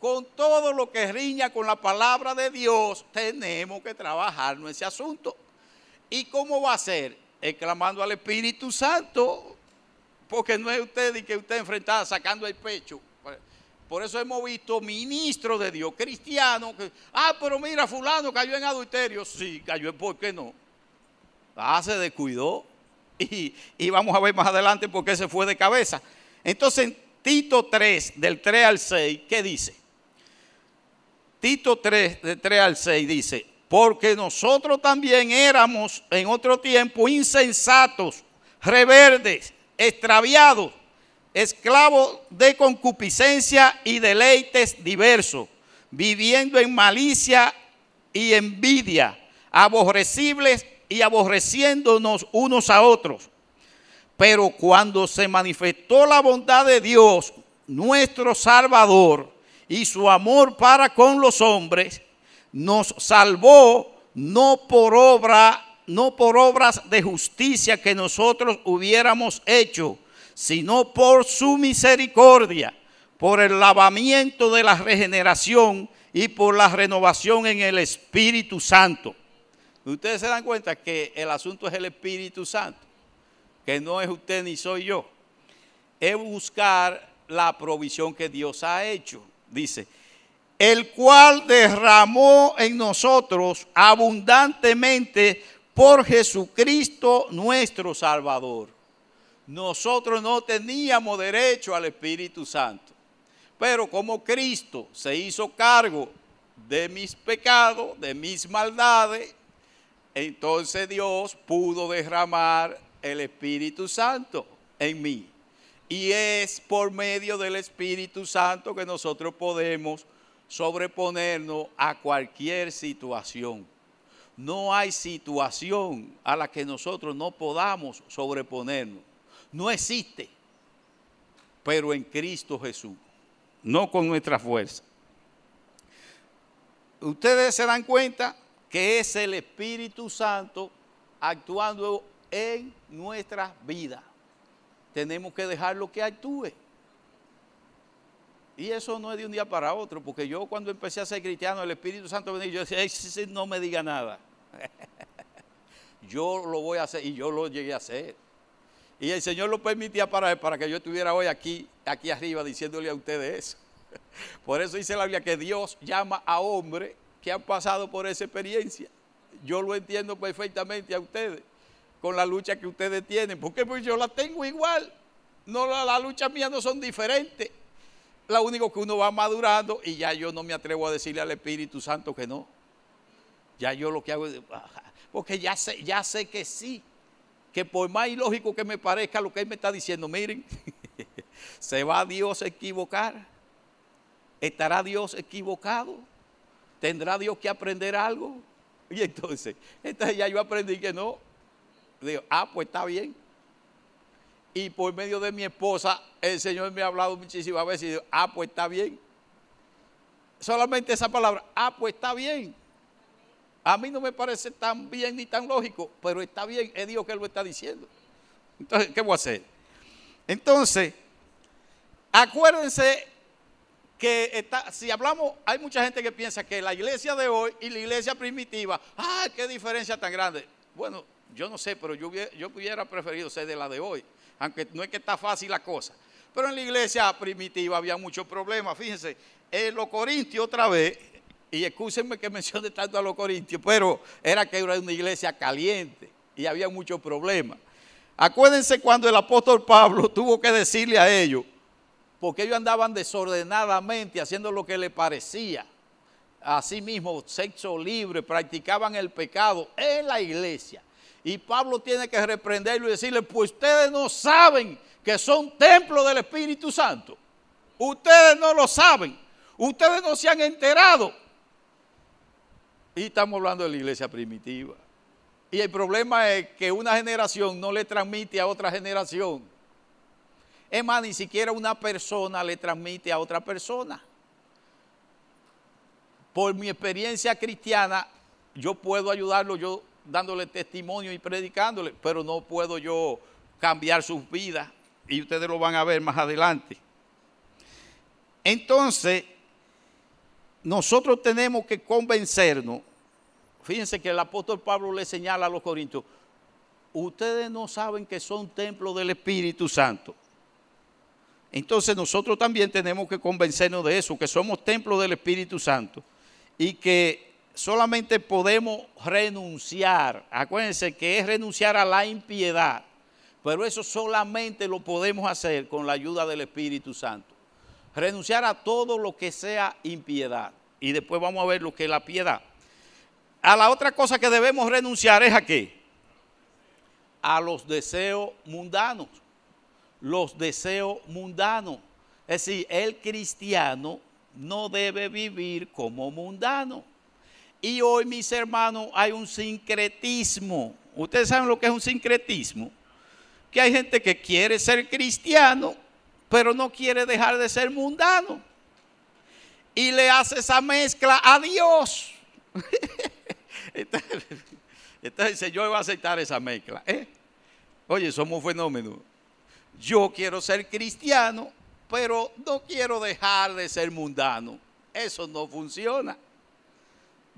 con todo lo que riña con la palabra de Dios, tenemos que trabajar en ese asunto. ¿Y cómo va a ser? Exclamando al Espíritu Santo, porque no es usted y que usted enfrentada sacando el pecho. Por eso hemos visto ministros de Dios, cristianos, ah, pero mira, fulano cayó en adulterio. Sí, cayó, ¿por qué no? Ah, se descuidó. Y, y vamos a ver más adelante por qué se fue de cabeza. Entonces, en Tito 3, del 3 al 6, ¿qué dice? Tito 3, del 3 al 6 dice, porque nosotros también éramos en otro tiempo insensatos, reverdes, extraviados, esclavos de concupiscencia y deleites diversos, viviendo en malicia y envidia, aborrecibles y aborreciéndonos unos a otros. Pero cuando se manifestó la bondad de Dios, nuestro Salvador, y su amor para con los hombres, nos salvó no por obra, no por obras de justicia que nosotros hubiéramos hecho, sino por su misericordia, por el lavamiento de la regeneración y por la renovación en el Espíritu Santo. Ustedes se dan cuenta que el asunto es el Espíritu Santo, que no es usted ni soy yo. Es buscar la provisión que Dios ha hecho. Dice, el cual derramó en nosotros abundantemente por Jesucristo nuestro Salvador. Nosotros no teníamos derecho al Espíritu Santo, pero como Cristo se hizo cargo de mis pecados, de mis maldades, entonces Dios pudo derramar el Espíritu Santo en mí. Y es por medio del Espíritu Santo que nosotros podemos sobreponernos a cualquier situación. No hay situación a la que nosotros no podamos sobreponernos. No existe. Pero en Cristo Jesús, no con nuestra fuerza. Ustedes se dan cuenta que es el Espíritu Santo actuando en nuestras vidas. Tenemos que dejarlo que actúe. Y eso no es de un día para otro, porque yo cuando empecé a ser cristiano, el Espíritu Santo venía y yo decía, no me diga nada. yo lo voy a hacer y yo lo llegué a hacer. Y el Señor lo permitía para, para que yo estuviera hoy aquí, aquí arriba diciéndole a ustedes eso. Por eso dice la Biblia que Dios llama a hombres que han pasado por esa experiencia. Yo lo entiendo perfectamente a ustedes, con la lucha que ustedes tienen, porque pues yo la tengo igual. No, la, la lucha mía no son diferentes. Lo único que uno va madurando y ya yo no me atrevo a decirle al Espíritu Santo que no. Ya yo lo que hago es, porque ya sé, ya sé que sí, que por más ilógico que me parezca lo que él me está diciendo, miren, se va Dios a equivocar, estará Dios equivocado, tendrá Dios que aprender algo. Y entonces, entonces ya yo aprendí que no. Digo, ah, pues está bien y por medio de mi esposa el Señor me ha hablado muchísimas veces y digo, ah, pues está bien. Solamente esa palabra, ah, pues está bien. A mí no me parece tan bien ni tan lógico, pero está bien, es Dios que lo está diciendo. Entonces, ¿qué voy a hacer? Entonces, acuérdense que está, si hablamos, hay mucha gente que piensa que la iglesia de hoy y la iglesia primitiva, ¡ah, qué diferencia tan grande! Bueno, yo no sé, pero yo, hubiera preferido ser de la de hoy aunque no es que está fácil la cosa. Pero en la iglesia primitiva había muchos problemas. Fíjense, en los corintios otra vez, y escúsenme que mencione tanto a los corintios, pero era que era una iglesia caliente y había muchos problemas. Acuérdense cuando el apóstol Pablo tuvo que decirle a ellos, porque ellos andaban desordenadamente haciendo lo que les parecía. Asimismo, sexo libre, practicaban el pecado en la iglesia. Y Pablo tiene que reprenderlo y decirle, pues ustedes no saben que son templo del Espíritu Santo. Ustedes no lo saben. Ustedes no se han enterado. Y estamos hablando de la iglesia primitiva. Y el problema es que una generación no le transmite a otra generación. Es más, ni siquiera una persona le transmite a otra persona. Por mi experiencia cristiana, yo puedo ayudarlo, yo dándole testimonio y predicándole, pero no puedo yo cambiar sus vidas y ustedes lo van a ver más adelante. Entonces, nosotros tenemos que convencernos, fíjense que el apóstol Pablo le señala a los corintios, ustedes no saben que son templos del Espíritu Santo. Entonces nosotros también tenemos que convencernos de eso, que somos templos del Espíritu Santo y que solamente podemos renunciar. Acuérdense que es renunciar a la impiedad. Pero eso solamente lo podemos hacer con la ayuda del Espíritu Santo. Renunciar a todo lo que sea impiedad. Y después vamos a ver lo que es la piedad. A la otra cosa que debemos renunciar es a qué? A los deseos mundanos. Los deseos mundanos. Es decir, el cristiano no debe vivir como mundano. Y hoy, mis hermanos, hay un sincretismo. Ustedes saben lo que es un sincretismo. Que hay gente que quiere ser cristiano, pero no quiere dejar de ser mundano. Y le hace esa mezcla a Dios. entonces, entonces yo voy a aceptar esa mezcla. ¿eh? Oye, somos fenómenos. Yo quiero ser cristiano, pero no quiero dejar de ser mundano. Eso no funciona.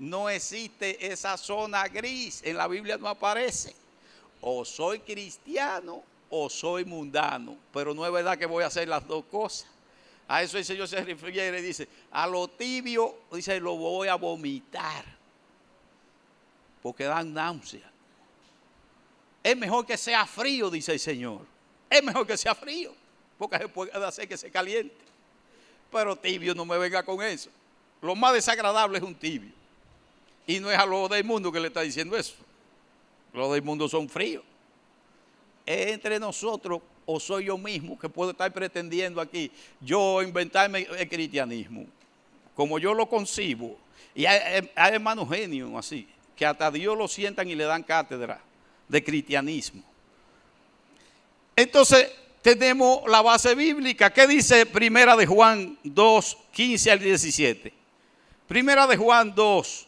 No existe esa zona gris. En la Biblia no aparece. O soy cristiano o soy mundano. Pero no es verdad que voy a hacer las dos cosas. A eso el Señor se refiere y dice, a lo tibio, dice, lo voy a vomitar. Porque dan náusea. Es mejor que sea frío, dice el Señor. Es mejor que sea frío porque se puede hacer que se caliente. Pero tibio no me venga con eso. Lo más desagradable es un tibio. Y no es a lo del mundo que le está diciendo eso. Los del mundo son fríos. Es entre nosotros o soy yo mismo que puedo estar pretendiendo aquí yo inventarme el cristianismo como yo lo concibo. Y hay, hay hermanos genios así, que hasta Dios lo sientan y le dan cátedra de cristianismo. Entonces, tenemos la base bíblica. ¿Qué dice Primera de Juan 2, 15 al 17? Primera de Juan 2,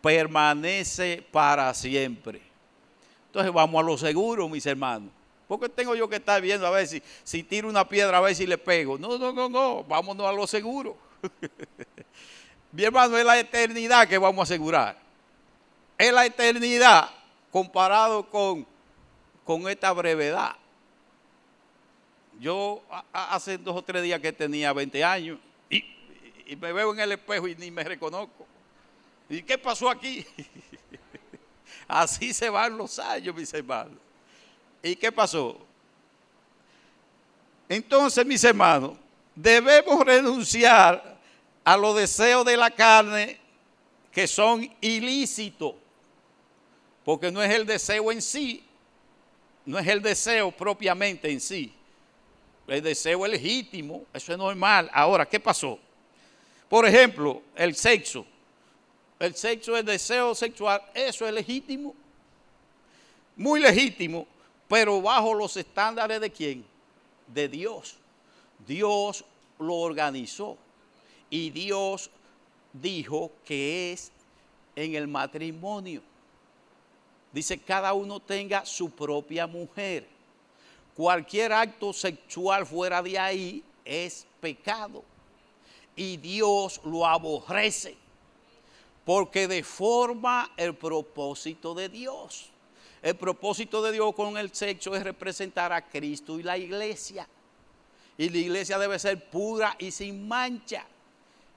permanece para siempre. Entonces vamos a lo seguro, mis hermanos. Porque tengo yo que estar viendo a ver si, si tiro una piedra, a ver si le pego. No, no, no, no, vámonos a lo seguro. Mi hermano, es la eternidad que vamos a asegurar. Es la eternidad comparado con, con esta brevedad. Yo hace dos o tres días que tenía 20 años y, me veo en el espejo y ni me reconozco. ¿Y qué pasó aquí? Así se van los años, mis hermanos. ¿Y qué pasó? Entonces, mis hermanos, debemos renunciar a los deseos de la carne que son ilícitos, porque no es el deseo en sí, no es el deseo propiamente en sí, el deseo es legítimo, eso es normal. Ahora, ¿qué pasó? Por ejemplo, el sexo. El sexo, el deseo sexual, eso es legítimo. Muy legítimo, pero bajo los estándares de quién? De Dios. Dios lo organizó y Dios dijo que es en el matrimonio. Dice, cada uno tenga su propia mujer cualquier acto sexual fuera de ahí es pecado. Y Dios lo aborrece porque deforma el propósito de Dios. El propósito de Dios con el sexo es representar a Cristo y la iglesia. Y la iglesia debe ser pura y sin mancha.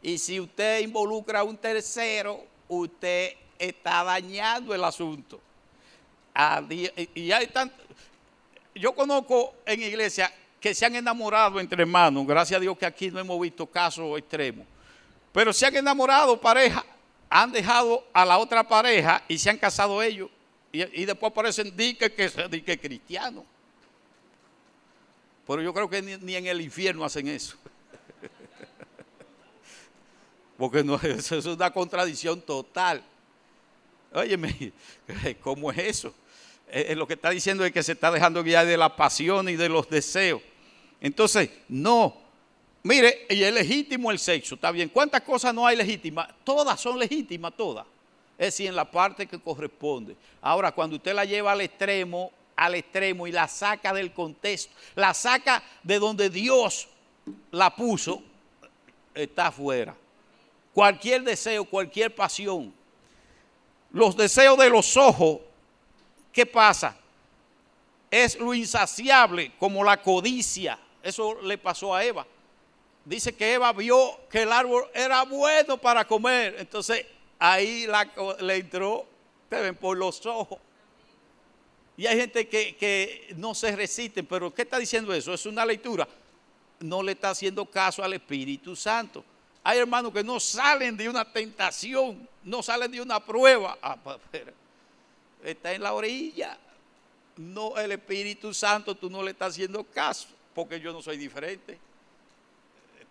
Y si usted involucra a un tercero, usted está dañando el asunto. Y hay yo conozco en iglesia que se han enamorado entre hermanos, gracias a Dios que aquí no hemos visto casos extremos, pero se han enamorado pareja, han dejado a la otra pareja y se han casado ellos y, después aparecen dique que, que cristianos. Pero yo creo que ni, en el infierno hacen eso. Porque eso es una contradicción total. Óyeme, ¿cómo es eso? Eh, lo que está diciendo es que se está dejando guiar de la pasión y de los deseos. Entonces, no. Mire, y es legítimo el sexo, está bien. ¿Cuántas cosas no hay legítimas? Todas son legítimas, todas. Es decir, en la parte que corresponde. Ahora, cuando usted la lleva al extremo, al extremo y la saca del contexto, la saca de donde Dios la puso, está afuera. Cualquier deseo, cualquier pasión, los deseos de los ojos, ¿qué pasa? Es lo insaciable como la codicia. Eso le pasó a Eva. Dice que Eva vio que el árbol era bueno para comer. Entonces ahí le entró, te ven, por los ojos. Y hay gente que, no se resiste, pero ¿qué está diciendo eso? Es una lectura. No le está haciendo caso al Espíritu Santo. Hay hermanos que no salen de una tentación, no salen de una prueba. Ah, está en la orilla. No, el Espíritu Santo tú no le estás haciendo caso, porque yo no soy diferente.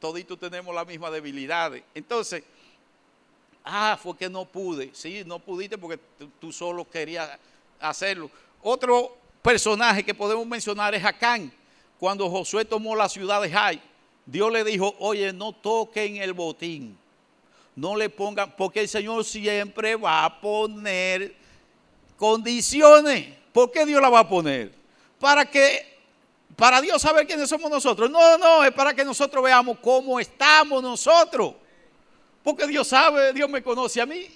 Toditos tenemos las mismas debilidades. Entonces, ah, fue que no pude. Sí, no pudiste porque tú solo querías hacerlo. Otro personaje que podemos mencionar es Acán. Cuando Josué tomó la ciudad de Jai, Dios le dijo, oye, no toquen el botín. No le pongan, porque el Señor siempre va a poner condiciones. ¿Por qué Dios la va a poner? Para que, para Dios saber quiénes somos nosotros. No, no, es para que nosotros veamos cómo estamos nosotros. Porque Dios sabe, Dios me conoce a mí.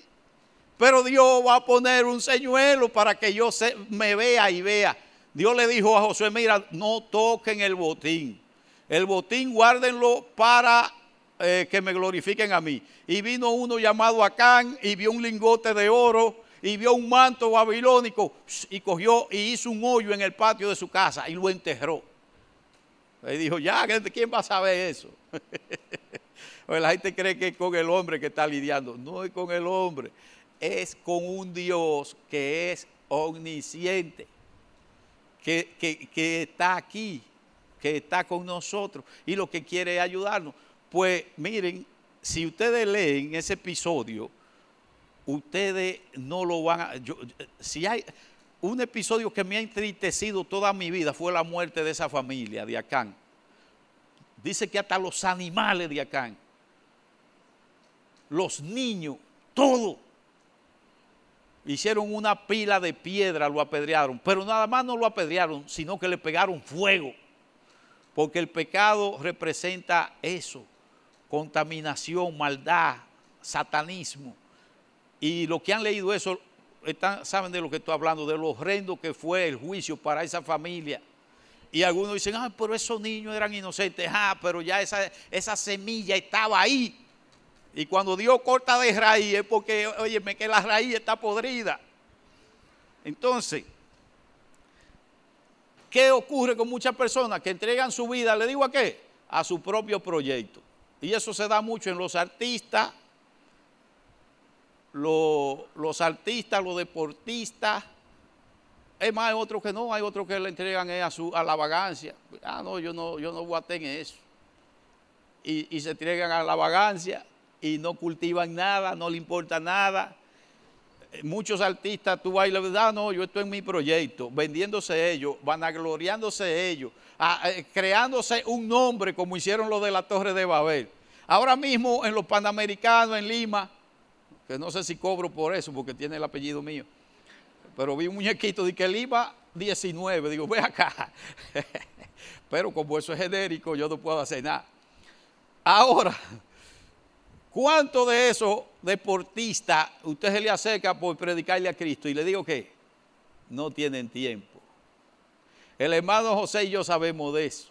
Pero Dios va a poner un señuelo para que yo me vea y vea. Dios le dijo a Josué, mira, no toquen el botín. El botín guárdenlo para eh, que me glorifiquen a mí. Y vino uno llamado Acán y vio un lingote de oro y vio un manto babilónico y cogió y hizo un hoyo en el patio de su casa y lo enterró. Y dijo, ya, ¿quién va a saber eso? la gente cree que es con el hombre que está lidiando. No es con el hombre es con un Dios que es omnisciente, que, que, está aquí, que está con nosotros y lo que quiere es ayudarnos. Pues miren, si ustedes leen ese episodio, ustedes no lo van a... si hay un episodio que me ha entristecido toda mi vida fue la muerte de esa familia de Acán. Dice que hasta los animales de Acán, los niños, todo hicieron una pila de piedra, lo apedrearon, pero nada más no lo apedrearon, sino que le pegaron fuego, porque el pecado representa eso, contaminación, maldad, satanismo. Y los que han leído eso saben de lo que estoy hablando, de lo horrendo que fue el juicio para esa familia. Y algunos dicen, ah, pero esos niños eran inocentes, ah, pero ya esa, esa semilla estaba ahí. Y cuando Dios corta de raíz es porque, óyeme, que la raíz está podrida. Entonces, ¿qué ocurre con muchas personas que entregan su vida, le digo a qué? A su propio proyecto. Y eso se da mucho en los artistas, los, artistas, los deportistas. Es más, hay otros que no, hay otros que le entregan a, su, a la vagancia. Ah, no, yo no, yo no voy a tener eso. Y, y se entregan a la vagancia y no cultivan nada, no le importa nada. Muchos artistas, tú vas y dices, ah, no, yo estoy en mi proyecto, vendiéndose ellos, vanagloriándose ellos, eh, creándose un nombre como hicieron los de la Torre de Babel. Ahora mismo en los Panamericanos, en Lima, que no sé si cobro por eso porque tiene el apellido mío, pero vi un muñequito de que Lima 19, digo, ve acá. pero como eso es genérico, yo no puedo hacer nada. Ahora, ¿Cuántos de esos deportistas usted se le acerca por predicarle a Cristo y le digo que no tienen tiempo? El hermano José y yo sabemos de eso.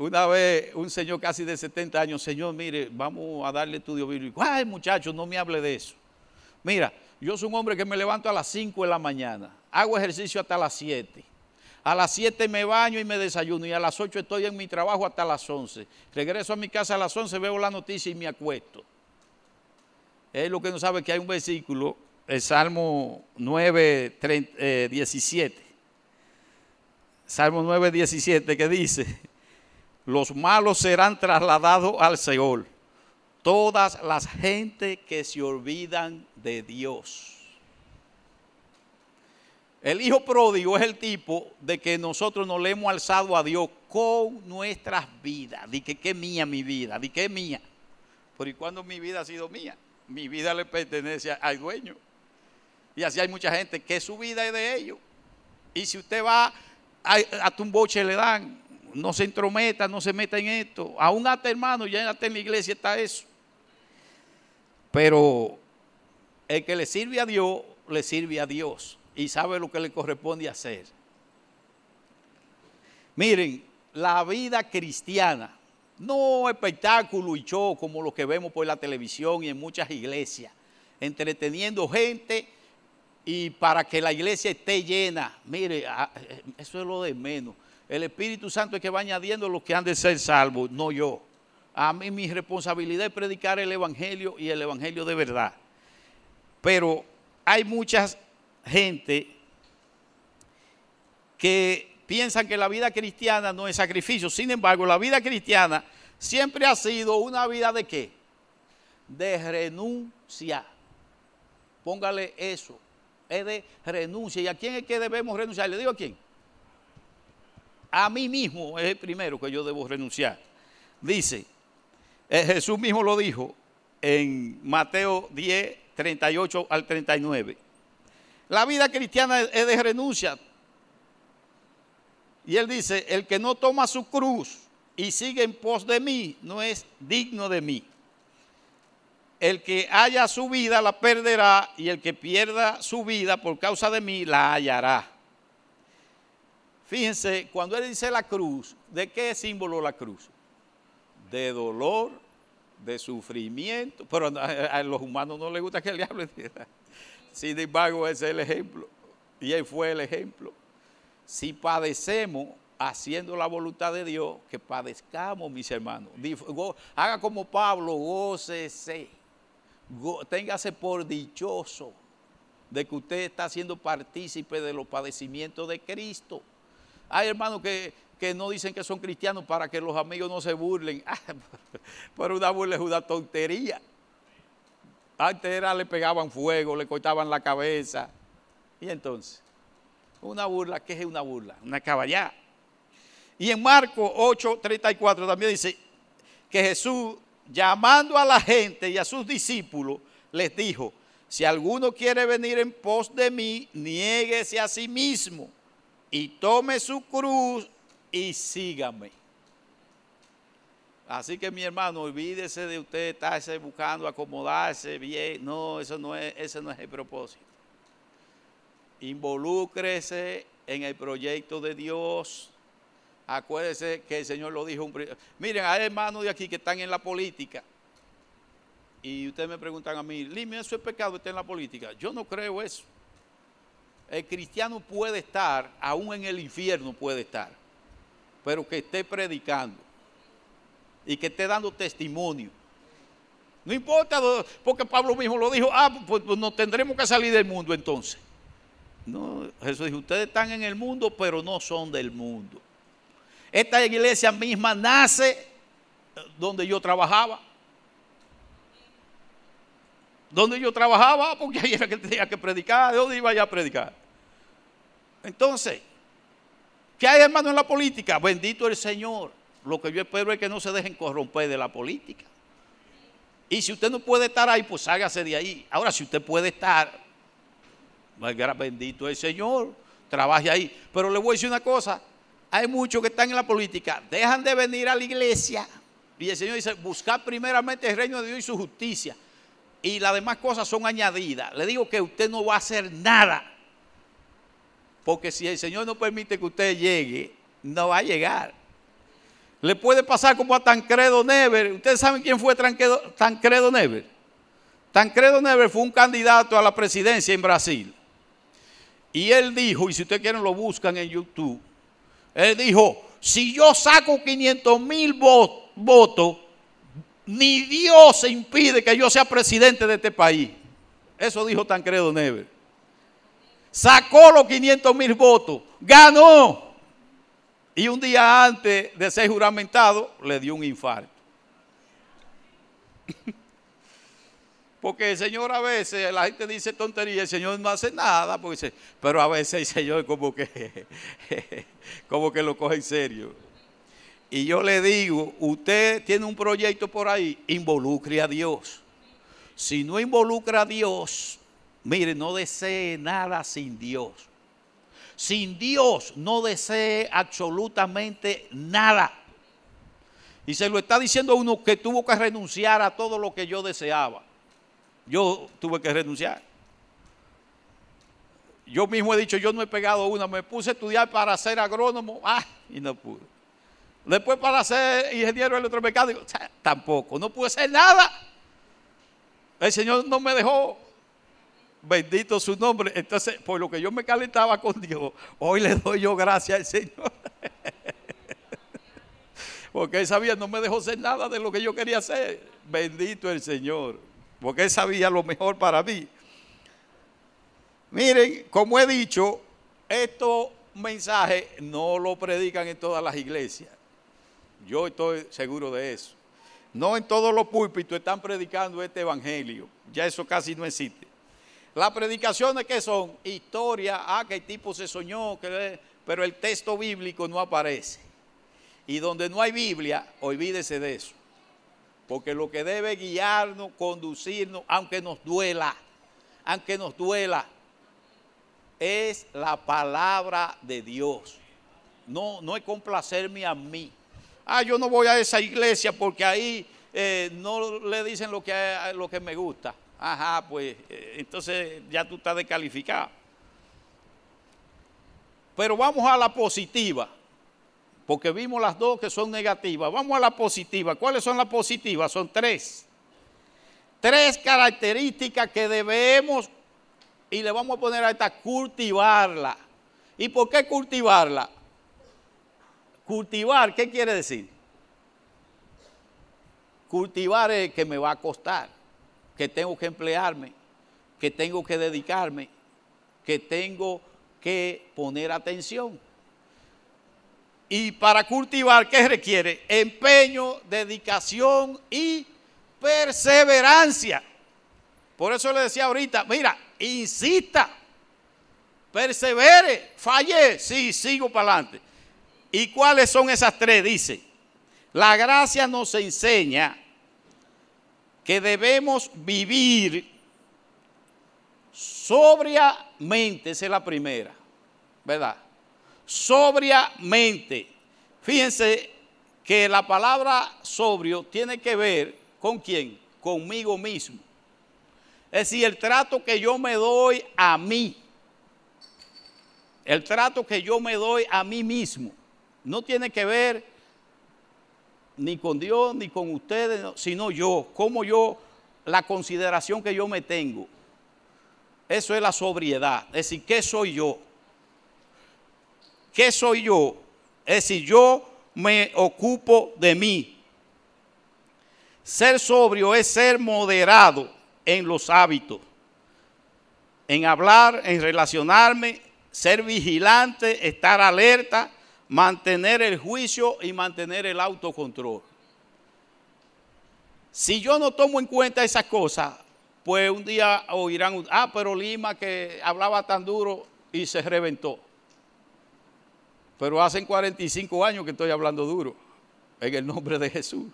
Una vez un señor casi de 70 años, señor, mire, vamos a darle estudio bíblico. Ay, muchachos, no me hable de eso. Mira, yo soy un hombre que me levanto a las 5 de la mañana, hago ejercicio hasta las 7 a las 7 me baño y me desayuno y a las 8 estoy en mi trabajo hasta las 11. Regreso a mi casa a las 11, veo la noticia y me acuesto. Es lo que no sabe que hay un versículo, el Salmo 9, 17. Eh, Salmo 9, 17 que dice, los malos serán trasladados al Seol, todas las gentes que se olvidan de Dios. El hijo pródigo es el tipo de que nosotros nos le hemos alzado a Dios con nuestras vidas. Di que es mía mi vida, di que es mía. Pero ¿y cuando mi vida ha sido mía? Mi vida le pertenece al dueño. Y así hay mucha gente que su vida es de ellos. Y si usted va a, un boche le dan, no se entrometa, no se meta en esto. Aún hasta hermano, ya en la iglesia está eso. Pero el que le sirve a Dios, le sirve a Dios y sabe lo que le corresponde hacer. Miren, la vida cristiana, no espectáculo y show como lo que vemos por la televisión y en muchas iglesias, entreteniendo gente y para que la iglesia esté llena. Mire, ah, eso es lo de menos. El Espíritu Santo es que va añadiendo los que han de ser salvos, no yo. A mí mi responsabilidad es predicar el Evangelio y el Evangelio de verdad. Pero hay mucha gente que piensan que la vida cristiana no es sacrificio. Sin embargo, la vida cristiana siempre ha sido una vida de qué? De renuncia. Póngale eso. Es de renuncia. ¿Y a quién es que debemos renunciar? ¿Le digo a quién? A mí mismo es el primero que yo debo renunciar. Dice, eh, Jesús mismo lo dijo en Mateo 10, 38 al 39. La vida cristiana es de renuncia. Y él dice, el que no toma su cruz y sigue en pos de mí, no es digno de mí. El que haya su vida la perderá y el que pierda su vida por causa de mí la hallará. Fíjense, cuando él dice la cruz, ¿de qué símbolo la cruz? De dolor, de sufrimiento, pero a, los humanos no les gusta que le hable. Sin embargo, ese es el ejemplo. Y él fue el ejemplo si padecemos haciendo la voluntad de Dios, que padezcamos, mis hermanos. Haga como Pablo, gócese, téngase por dichoso de que usted está siendo partícipe de los padecimientos de Cristo. Hay hermanos que, no dicen que son cristianos para que los amigos no se burlen. Pero una burla es una tontería. Antes era, le pegaban fuego, le cortaban la cabeza. Y entonces, una burla, ¿qué es una burla? Una caballá. Y en Marcos 8:34 también dice que Jesús, llamando a la gente y a sus discípulos, les dijo, si alguno quiere venir en pos de mí, niéguese a sí mismo y tome su cruz y sígame. Así que mi hermano, olvídese de usted estarse buscando acomodarse bien. No, eso no es, ese no es el propósito involúcrese en el proyecto de Dios. Acuérdese que el Señor lo dijo. Miren, hay hermanos de aquí que están en la política. Y ustedes me preguntan a mí, Lime, ¿eso es pecado estar en la política? Yo no creo eso. El cristiano puede estar, aún en el infierno puede estar, pero que esté predicando y que esté dando testimonio. No importa, porque Pablo mismo lo dijo, ah, pues, pues nos tendremos que salir del mundo entonces. No, Jesús dijo, ustedes están en el mundo, pero no son del mundo. Esta iglesia misma nace donde yo trabajaba. Donde yo trabajaba, porque ahí era que tenía que predicar, ¿de dónde iba a predicar? Entonces, ¿qué hay hermano en la política? Bendito el Señor. Lo que yo espero es que no se dejen corromper de la política. Y si usted no puede estar ahí, pues hágase de ahí. Ahora, si usted puede estar, bendito el Señor, trabaje ahí. Pero le voy a decir una cosa, hay muchos que están en la política, dejan de venir a la iglesia y el Señor dice, buscar primeramente el reino de Dios y su justicia. Y las demás cosas son añadidas. Le digo que usted no va a hacer nada. Porque si el Señor no permite que usted llegue, no va a llegar. Le puede pasar como a Tancredo Never. ¿Ustedes saben quién fue Tancredo Never? Tancredo Never fue un candidato a la presidencia en Brasil. Y él dijo, y si ustedes quieren lo buscan en YouTube, él dijo, si yo saco 500 mil votos, ni Dios se impide que yo sea presidente de este país. Eso dijo Tancredo Never. Sacó los 500 mil votos, ganó. Y un día antes de ser juramentado, le dio un infarto. Porque el Señor a veces, la gente dice tontería, el Señor no hace nada, pero a veces el Señor como que, como que lo coge en serio. Y yo le digo, usted tiene un proyecto por ahí, involucre a Dios. Si no involucra a Dios, mire, no desee nada sin Dios. sin Dios no desee absolutamente nada. Y se lo está diciendo uno que tuvo que renunciar a todo lo que yo deseaba. Yo tuve que renunciar. Yo mismo he dicho, yo no he pegado una, me puse a estudiar para ser agrónomo, ah, y no pude. Después para ser ingeniero electromecánico, tampoco, no pude hacer nada. El Señor no me dejó. Bendito su nombre. Entonces, por lo que yo me calentaba con Dios, hoy le doy yo gracias al Señor. Porque él sabía, no me dejó hacer nada de lo que yo quería hacer. Bendito el Señor. Porque él sabía lo mejor para mí. Miren, como he dicho, estos mensajes no lo predican en todas las iglesias. Yo estoy seguro de eso. No en todos los púlpitos están predicando este evangelio. Ya eso casi no existe. Las predicaciones que son historia, ah, que el tipo se soñó, pero el texto bíblico no aparece. Y donde no hay Biblia, olvídese de eso. Porque lo que debe guiarnos, conducirnos, aunque nos duela, aunque nos duela, es la palabra de Dios. No, no es complacerme a mí. Ah, yo no voy a esa iglesia porque ahí eh, no le dicen lo que, lo que me gusta. Ajá, pues eh, entonces ya tú estás descalificado. Pero vamos a la positiva, porque vimos las dos que son negativas. Vamos a la positiva. ¿Cuáles son las positivas? Son tres. Tres características que debemos y le vamos a poner a esta cultivarla. ¿Y por qué cultivarla? Cultivar, ¿qué quiere decir? Cultivar es que me va a costar, que tengo que emplearme, que tengo que dedicarme, que tengo que poner atención. Y para cultivar, ¿qué requiere? Empeño, dedicación y perseverancia. Por eso le decía ahorita, mira, insista, persevere, falle, sí, sigo para adelante. ¿Y cuáles son esas tres? Dice, la gracia nos enseña que debemos vivir sobriamente, esa es la primera, ¿verdad? Sobriamente. Fíjense que la palabra sobrio tiene que ver con quién? Conmigo mismo. Es decir, el trato que yo me doy a mí, el trato que yo me doy a mí mismo, no tiene que ver ni con Dios ni con ustedes, sino yo, como yo, la consideración que yo me tengo. Eso es la sobriedad. Es decir, ¿qué soy yo? ¿Qué soy yo? Es decir, yo me ocupo de mí. Ser sobrio es ser moderado en los hábitos, en hablar, en relacionarme, ser vigilante, estar alerta, mantener el juicio y mantener el autocontrol. Si yo no tomo en cuenta esas cosas, pues un día oirán, ah, pero Lima que hablaba tan duro y se reventó. Pero hace 45 años que estoy hablando duro, en el nombre de Jesús.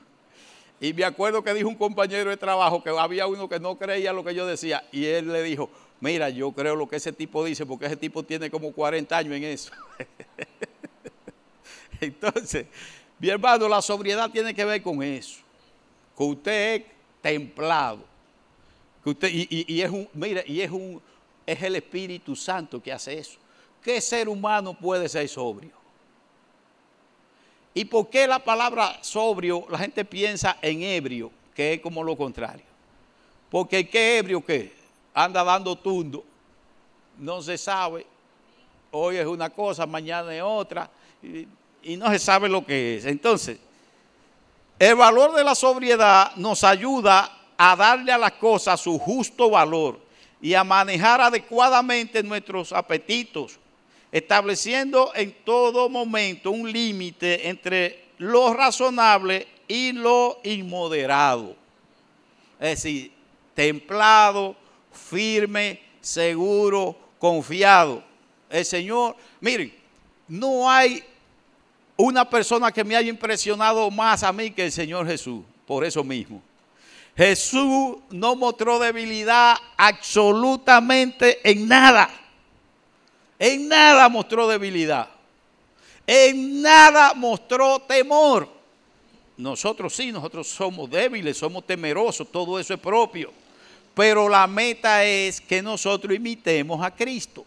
Y me acuerdo que dijo un compañero de trabajo que había uno que no creía lo que yo decía. Y él le dijo, mira, yo creo lo que ese tipo dice, porque ese tipo tiene como 40 años en eso. Entonces, mi hermano, la sobriedad tiene que ver con eso. Que usted es templado. Que usted, y, es un, mira, y es un, es el Espíritu Santo que hace eso. ¿Qué ser humano puede ser sobrio? ¿Y por qué la palabra sobrio la gente piensa en ebrio, que es como lo contrario? Porque ¿qué ebrio qué? Anda dando tundo, no se sabe, hoy es una cosa, mañana es otra, y, no se sabe lo que es. Entonces, el valor de la sobriedad nos ayuda a darle a las cosas su justo valor y a manejar adecuadamente nuestros apetitos, estableciendo en todo momento un límite entre lo razonable y lo inmoderado. Es decir, templado, firme, seguro, confiado. El Señor, miren, no hay una persona que me haya impresionado más a mí que el Señor Jesús, por eso mismo. Jesús no mostró debilidad absolutamente en nada. En nada mostró debilidad. En nada mostró temor. Nosotros sí, nosotros somos débiles, somos temerosos, todo eso es propio. Pero la meta es que nosotros imitemos a Cristo.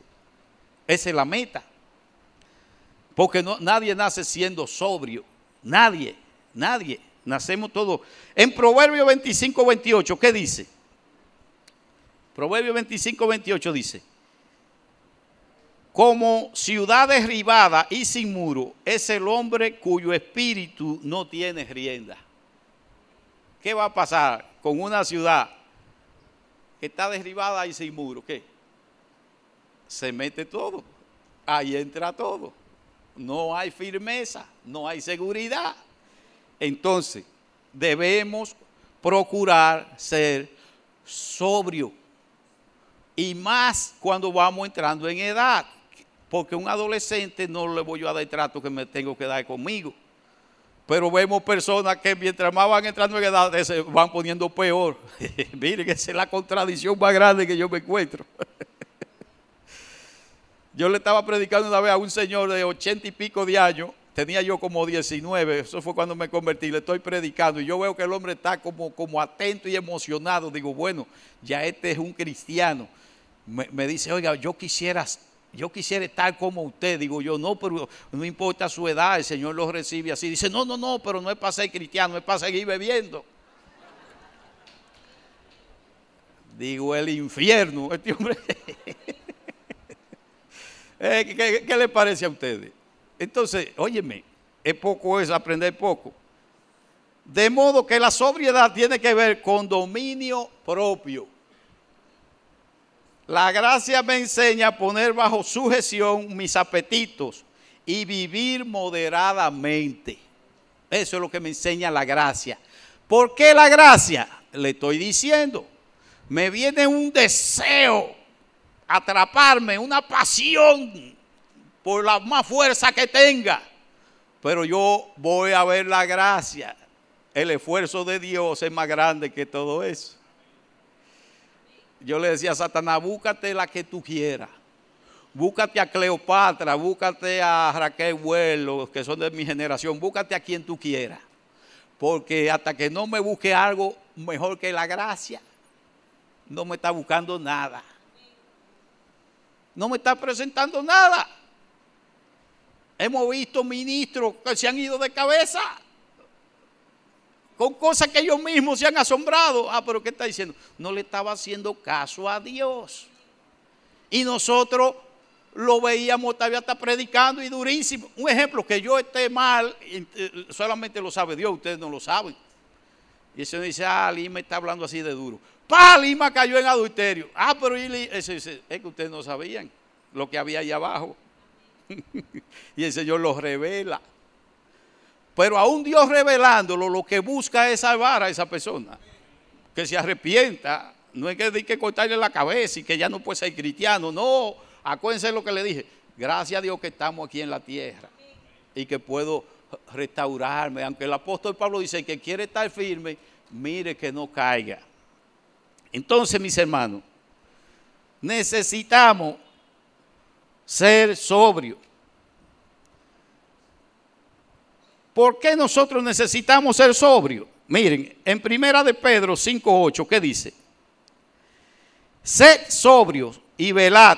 Esa es la meta. Porque no, nadie nace siendo sobrio. Nadie, nadie. Nacemos todos. En Proverbio 25, 28, ¿qué dice? Proverbio 25, 28 dice, como ciudad derribada y sin muro es el hombre cuyo espíritu no tiene rienda. ¿Qué va a pasar con una ciudad que está derribada y sin muro? ¿Qué? Se mete todo, ahí entra todo. No hay firmeza, no hay seguridad. Entonces, debemos procurar ser sobrio. Y más cuando vamos entrando en edad. Porque un adolescente no le voy a dar trato que me tengo que dar conmigo. Pero vemos personas que mientras más van entrando en edad se van poniendo peor. Miren, esa es la contradicción más grande que yo me encuentro. yo le estaba predicando una vez a un señor de ochenta y pico de años tenía yo como 19, eso fue cuando me convertí, le estoy predicando y yo veo que el hombre está como, como atento y emocionado. Digo, bueno, ya este es un cristiano. Me, dice, oiga, yo quisiera, yo quisiera estar como usted. Digo yo, no, pero no importa su edad, el Señor lo recibe así. Dice, no, no, no, pero no es para ser cristiano, es para seguir bebiendo. Digo, el infierno, este hombre. Eh, ¿Qué, qué, le parece a ustedes? Entonces, óyeme, es poco es aprender poco. De modo que la sobriedad tiene que ver con dominio propio. La gracia me enseña a poner bajo sujeción mis apetitos y vivir moderadamente. Eso es lo que me enseña la gracia. ¿Por qué la gracia? Le estoy diciendo. Me viene un deseo, atraparme, una pasión por la más fuerza que tenga. Pero yo voy a ver la gracia. El esfuerzo de Dios es más grande que todo eso. Yo le decía a Satanás, búscate la que tú quieras. Búscate a Cleopatra, búscate a Raquel Vuelo, que son de mi generación, búscate a quien tú quieras. Porque hasta que no me busque algo mejor que la gracia, no me está buscando nada. No me está presentando nada. Hemos visto ministros que se han ido de cabeza con cosas que ellos mismos se han asombrado. Ah, pero ¿qué está diciendo? No le estaba haciendo caso a Dios. Y nosotros lo veíamos, todavía está predicando y durísimo. Un ejemplo, que yo esté mal, solamente lo sabe Dios, ustedes no lo saben. Y ese dice, ah, Lima está hablando así de duro. ¡Pah! Lima cayó en adulterio. Ah, pero ese, es que ustedes no sabían lo que había ahí abajo. y el Señor lo revela. Pero aún Dios revelándolo, lo que busca es salvar a esa persona. Que se arrepienta. No es que hay que cortarle la cabeza y que ya no puede ser cristiano. No, acuérdense lo que le dije. Gracias a Dios que estamos aquí en la tierra y que puedo restaurarme. Aunque el apóstol Pablo dice que quiere estar firme, mire que no caiga. Entonces, mis hermanos, necesitamos ser sobrio. ¿Por qué nosotros necesitamos ser sobrio? Miren, en primera de Pedro 5.8, ¿qué dice? Sed sobrios y velad,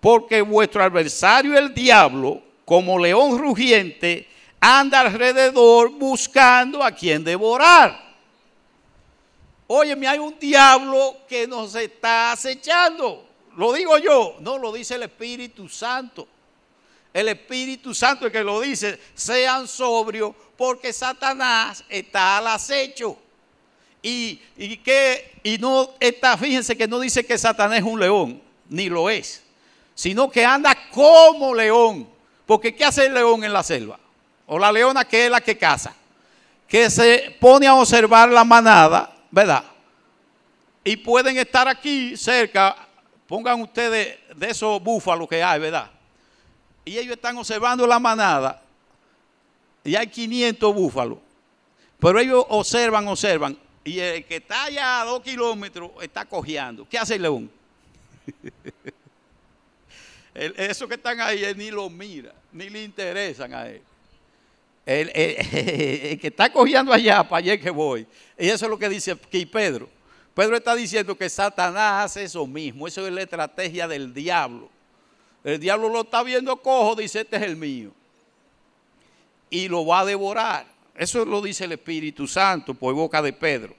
porque vuestro adversario el diablo, como león rugiente, anda alrededor buscando a quien devorar. Óyeme, hay un diablo que nos está acechando. Lo digo yo, no lo dice el Espíritu Santo. El Espíritu Santo es que lo dice, sean sobrios porque Satanás está al acecho. Y, que, y no está, fíjense que no dice que Satanás es un león, ni lo es, sino que anda como león. Porque ¿qué hace el león en la selva? O la leona que es la que caza, que se pone a observar la manada, ¿verdad? Y pueden estar aquí cerca Pongan ustedes de esos búfalos que hay, ¿verdad? Y ellos están observando la manada y hay 500 búfalos. Pero ellos observan, observan. Y el que está allá a dos kilómetros está cojeando. ¿Qué hace el león? El- Esos que están ahí, él ni lo mira, ni le interesan a él. El, el- que está cogiendo allá, para allá que voy. Y eso es lo que dice aquí Pedro. Pedro está diciendo que Satanás hace eso mismo. Eso es la estrategia del diablo. El diablo lo está viendo cojo, dice, este es el mío. Y lo va a devorar. Eso lo dice el Espíritu Santo por boca de Pedro.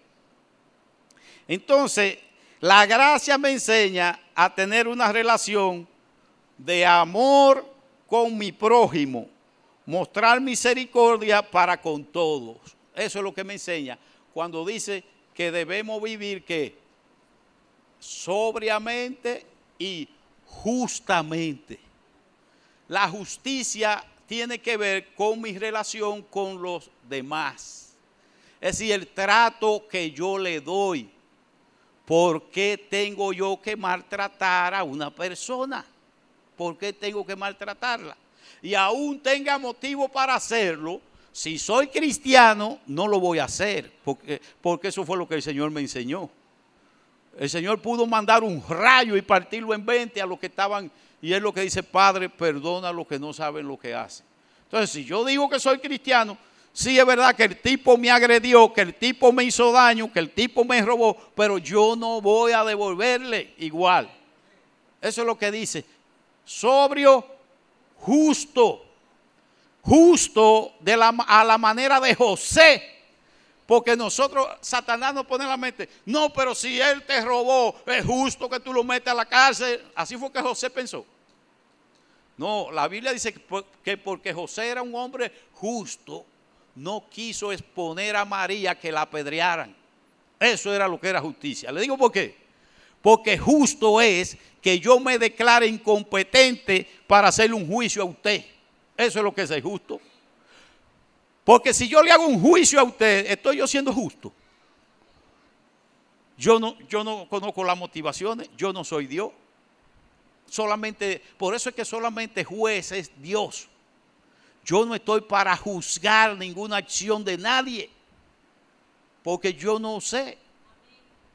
Entonces, la gracia me enseña a tener una relación de amor con mi prójimo, mostrar misericordia para con todos. Eso es lo que me enseña cuando dice que debemos vivir que sobriamente y justamente. La justicia tiene que ver con mi relación con los demás. Es decir, el trato que yo le doy. ¿Por qué tengo yo que maltratar a una persona? ¿Por qué tengo que maltratarla? Y aún tenga motivo para hacerlo, si soy cristiano, no lo voy a hacer, porque, porque eso fue lo que el Señor me enseñó. El Señor pudo mandar un rayo y partirlo en 20 a los que estaban, y es lo que dice, Padre, perdona a los que no saben lo que hacen. Entonces, si yo digo que soy cristiano, sí es verdad que el tipo me agredió, que el tipo me hizo daño, que el tipo me robó, pero yo no voy a devolverle igual. Eso es lo que dice. Sobrio, justo. Justo de la, a la manera de José. Porque nosotros, Satanás nos pone en la mente, no, pero si él te robó, es justo que tú lo metes a la cárcel. Así fue que José pensó. No, la Biblia dice que porque José era un hombre justo, no quiso exponer a María que la apedrearan. Eso era lo que era justicia. Le digo por qué. Porque justo es que yo me declare incompetente para hacerle un juicio a usted. Eso es lo que es justo. Porque si yo le hago un juicio a usted, estoy yo siendo justo. Yo no, yo no conozco las motivaciones, yo no soy Dios. Solamente, por eso es que solamente juez es Dios. Yo no estoy para juzgar ninguna acción de nadie, porque yo no sé.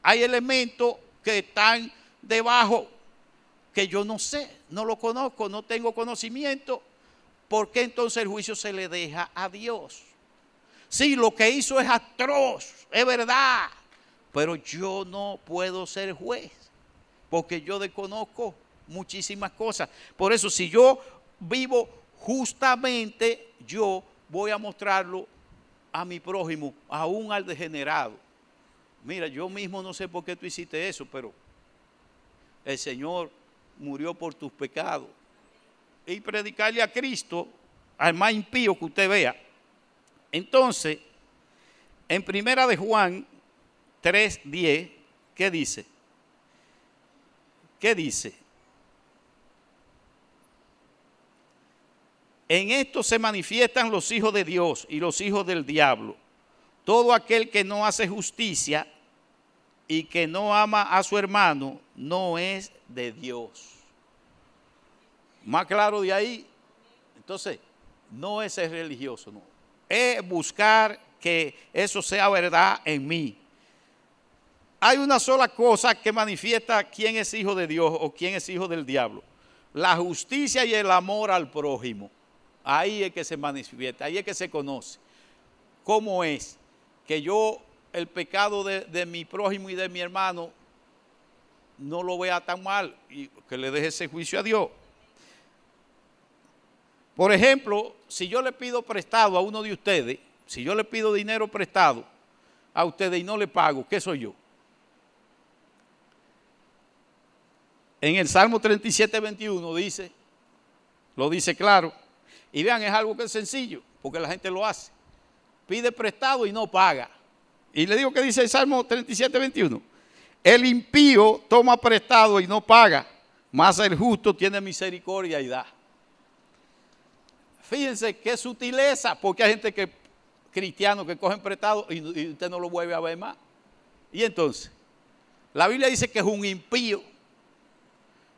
Hay elementos que están debajo que yo no sé, no lo conozco, no tengo conocimiento. ¿Por qué entonces el juicio se le deja a Dios? Sí, lo que hizo es atroz, es verdad, pero yo no puedo ser juez, porque yo desconozco muchísimas cosas. Por eso, si yo vivo justamente, yo voy a mostrarlo a mi prójimo, aún al degenerado. Mira, yo mismo no sé por qué tú hiciste eso, pero el Señor murió por tus pecados. Y predicarle a Cristo al más impío que usted vea. Entonces, en primera de Juan 3:10, ¿qué dice? ¿Qué dice? En esto se manifiestan los hijos de Dios y los hijos del diablo. Todo aquel que no hace justicia y que no ama a su hermano no es de Dios. Más claro de ahí. Entonces, no es ser religioso, no. Es buscar que eso sea verdad en mí. Hay una sola cosa que manifiesta quién es hijo de Dios o quién es hijo del diablo. La justicia y el amor al prójimo. Ahí es que se manifiesta, ahí es que se conoce. ¿Cómo es? Que yo el pecado de, de mi prójimo y de mi hermano no lo vea tan mal y que le deje ese juicio a Dios. Por ejemplo, si yo le pido prestado a uno de ustedes, si yo le pido dinero prestado a ustedes y no le pago, ¿qué soy yo? En el Salmo 37, 21 dice, lo dice claro, y vean, es algo que es sencillo, porque la gente lo hace. Pide prestado y no paga. Y le digo que dice el Salmo 37, 21. El impío toma prestado y no paga, mas el justo tiene misericordia y da. Fíjense qué sutileza, porque hay gente que, cristianos que cogen prestado y, usted no lo vuelve a ver más. Y entonces, la Biblia dice que es un impío.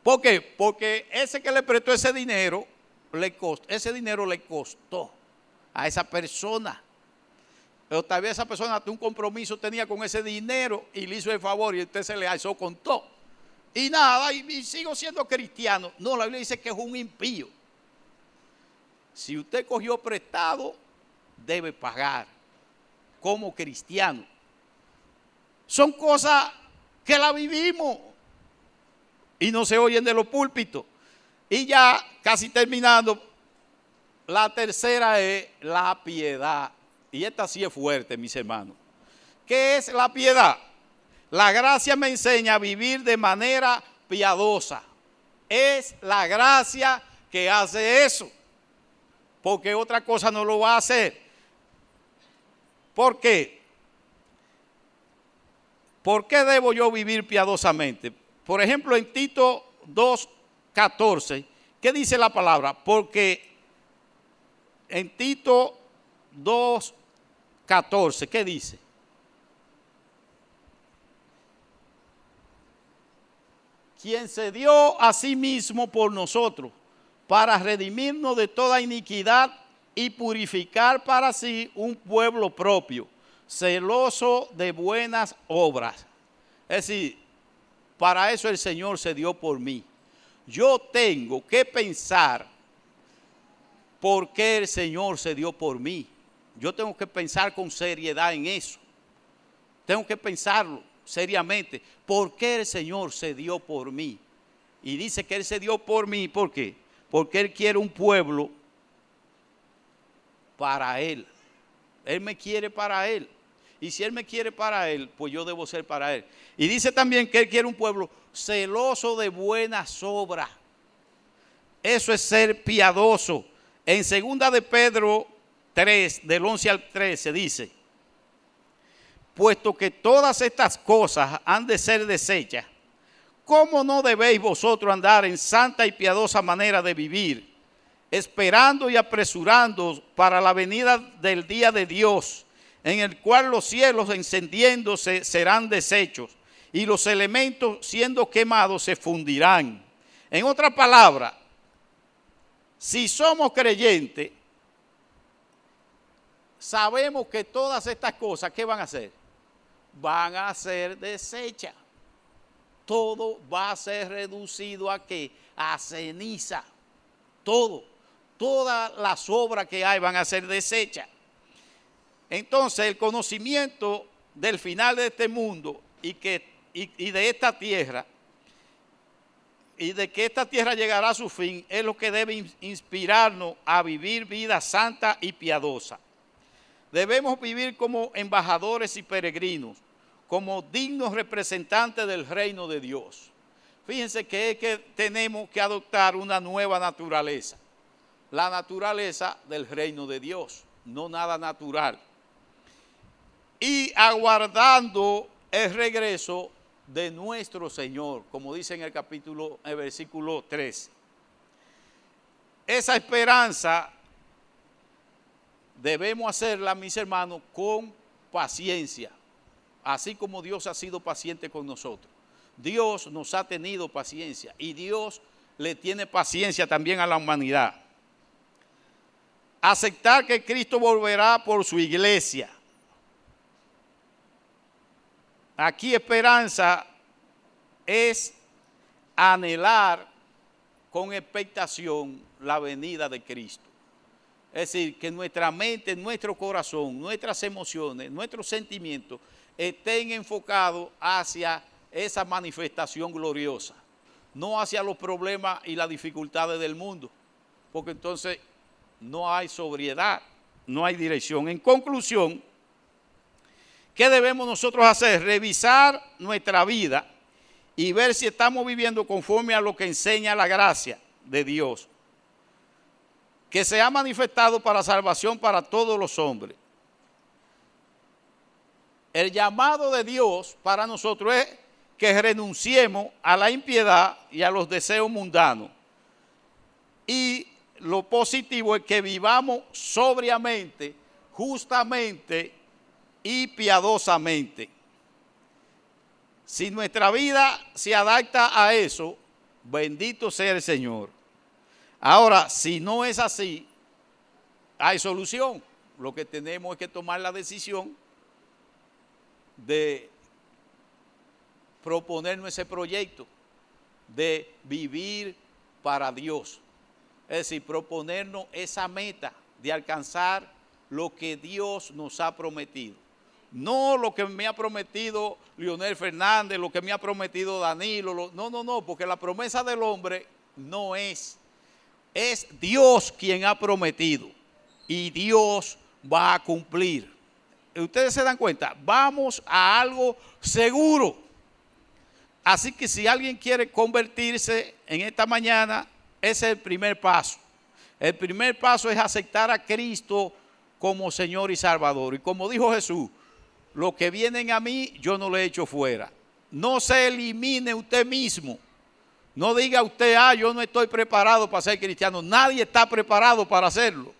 ¿Por qué? Porque ese que le prestó ese dinero, le costó, ese dinero le costó a esa persona. Pero tal vez esa persona un compromiso tenía con ese dinero y le hizo el favor y usted se le alzó con todo. Y nada, y sigo siendo cristiano. No, la Biblia dice que es un impío. Si usted cogió prestado, debe pagar como cristiano. Son cosas que la vivimos y no se oyen de los púlpitos. Y ya casi terminando, la tercera es la piedad. Y esta sí es fuerte, mis hermanos. ¿Qué es la piedad? La gracia me enseña a vivir de manera piadosa. Es la gracia que hace eso. Porque otra cosa no lo va a hacer. ¿Por qué? ¿Por qué debo yo vivir piadosamente? Por ejemplo, en Tito 2.14, ¿qué dice la palabra? Porque en Tito 2.14, ¿qué dice? Quien se dio a sí mismo por nosotros para redimirnos de toda iniquidad y purificar para sí un pueblo propio, celoso de buenas obras. Es decir, para eso el Señor se dio por mí. Yo tengo que pensar por qué el Señor se dio por mí. Yo tengo que pensar con seriedad en eso. Tengo que pensarlo seriamente. ¿Por qué el Señor se dio por mí? Y dice que Él se dio por mí, ¿por qué? Porque Él quiere un pueblo para Él. Él me quiere para Él. Y si Él me quiere para Él, pues yo debo ser para Él. Y dice también que Él quiere un pueblo celoso de buenas obras. Eso es ser piadoso. En segunda de Pedro 3, del 11 al 13, dice, puesto que todas estas cosas han de ser desechas, ¿cómo no debéis vosotros andar en santa y piadosa manera de vivir? esperando y apresurando para la venida del día de Dios, en el cual los cielos encendiéndose serán deshechos y los elementos siendo quemados se fundirán. En otra palabra, si somos creyentes, sabemos que todas estas cosas, ¿qué van a hacer? Van a ser desechas. Todo va a ser reducido a qué? A ceniza. Todo todas las obras que hay van a ser desechas. Entonces el conocimiento del final de este mundo y, que, y, de esta tierra y de que esta tierra llegará a su fin es lo que debe inspirarnos a vivir vida santa y piadosa. Debemos vivir como embajadores y peregrinos, como dignos representantes del reino de Dios. Fíjense que es que tenemos que adoptar una nueva naturaleza la naturaleza del reino de Dios, no nada natural. Y aguardando el regreso de nuestro Señor, como dice en el capítulo, el versículo 3. Esa esperanza debemos hacerla, mis hermanos, con paciencia, así como Dios ha sido paciente con nosotros. Dios nos ha tenido paciencia y Dios le tiene paciencia también a la humanidad aceptar que Cristo volverá por su iglesia. Aquí esperanza es anhelar con expectación la venida de Cristo. Es decir, que nuestra mente, nuestro corazón, nuestras emociones, nuestros sentimientos estén enfocados hacia esa manifestación gloriosa, no hacia los problemas y las dificultades del mundo, porque entonces no hay sobriedad, no hay dirección. En conclusión, ¿qué debemos nosotros hacer? Revisar nuestra vida y ver si estamos viviendo conforme a lo que enseña la gracia de Dios, que se ha manifestado para salvación para todos los hombres. El llamado de Dios para nosotros es que renunciemos a la impiedad y a los deseos mundanos y lo positivo es que vivamos sobriamente, justamente y piadosamente. Si nuestra vida se adapta a eso, bendito sea el Señor. Ahora, si no es así, hay solución. Lo que tenemos es que tomar la decisión de proponernos ese proyecto de vivir para Dios. Es decir, proponernos esa meta de alcanzar lo que Dios nos ha prometido. No lo que me ha prometido Leonel Fernández, lo que me ha prometido Danilo. no, no, no, porque la promesa del hombre no es. Es Dios quien ha prometido. Y Dios va a cumplir. Ustedes se dan cuenta, vamos a algo seguro. Así que si alguien quiere convertirse en esta mañana, ese es el primer paso. El primer paso es aceptar a Cristo como Señor y Salvador. Y como dijo Jesús, lo que vienen a mí, yo no lo he hecho fuera. No se elimine usted mismo. No diga usted, ah, yo no estoy preparado para ser cristiano. Nadie está preparado para hacerlo.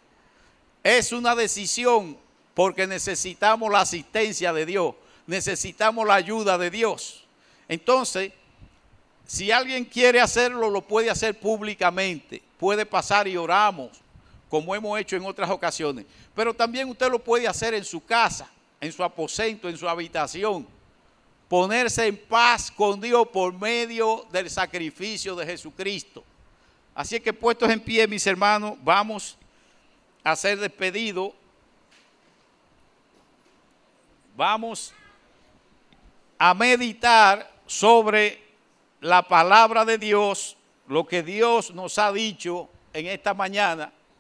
Es una decisión porque necesitamos la asistencia de Dios. Necesitamos la ayuda de Dios. Entonces, si alguien quiere hacerlo, lo puede hacer públicamente. Puede pasar y oramos, como hemos hecho en otras ocasiones. Pero también usted lo puede hacer en su casa en su aposento, en su habitación, ponerse en paz con Dios por medio del sacrificio de Jesucristo. Así que puestos en pie, mis hermanos, vamos a ser despedidos. Vamos a meditar sobre la palabra de Dios, lo que Dios nos ha dicho en esta mañana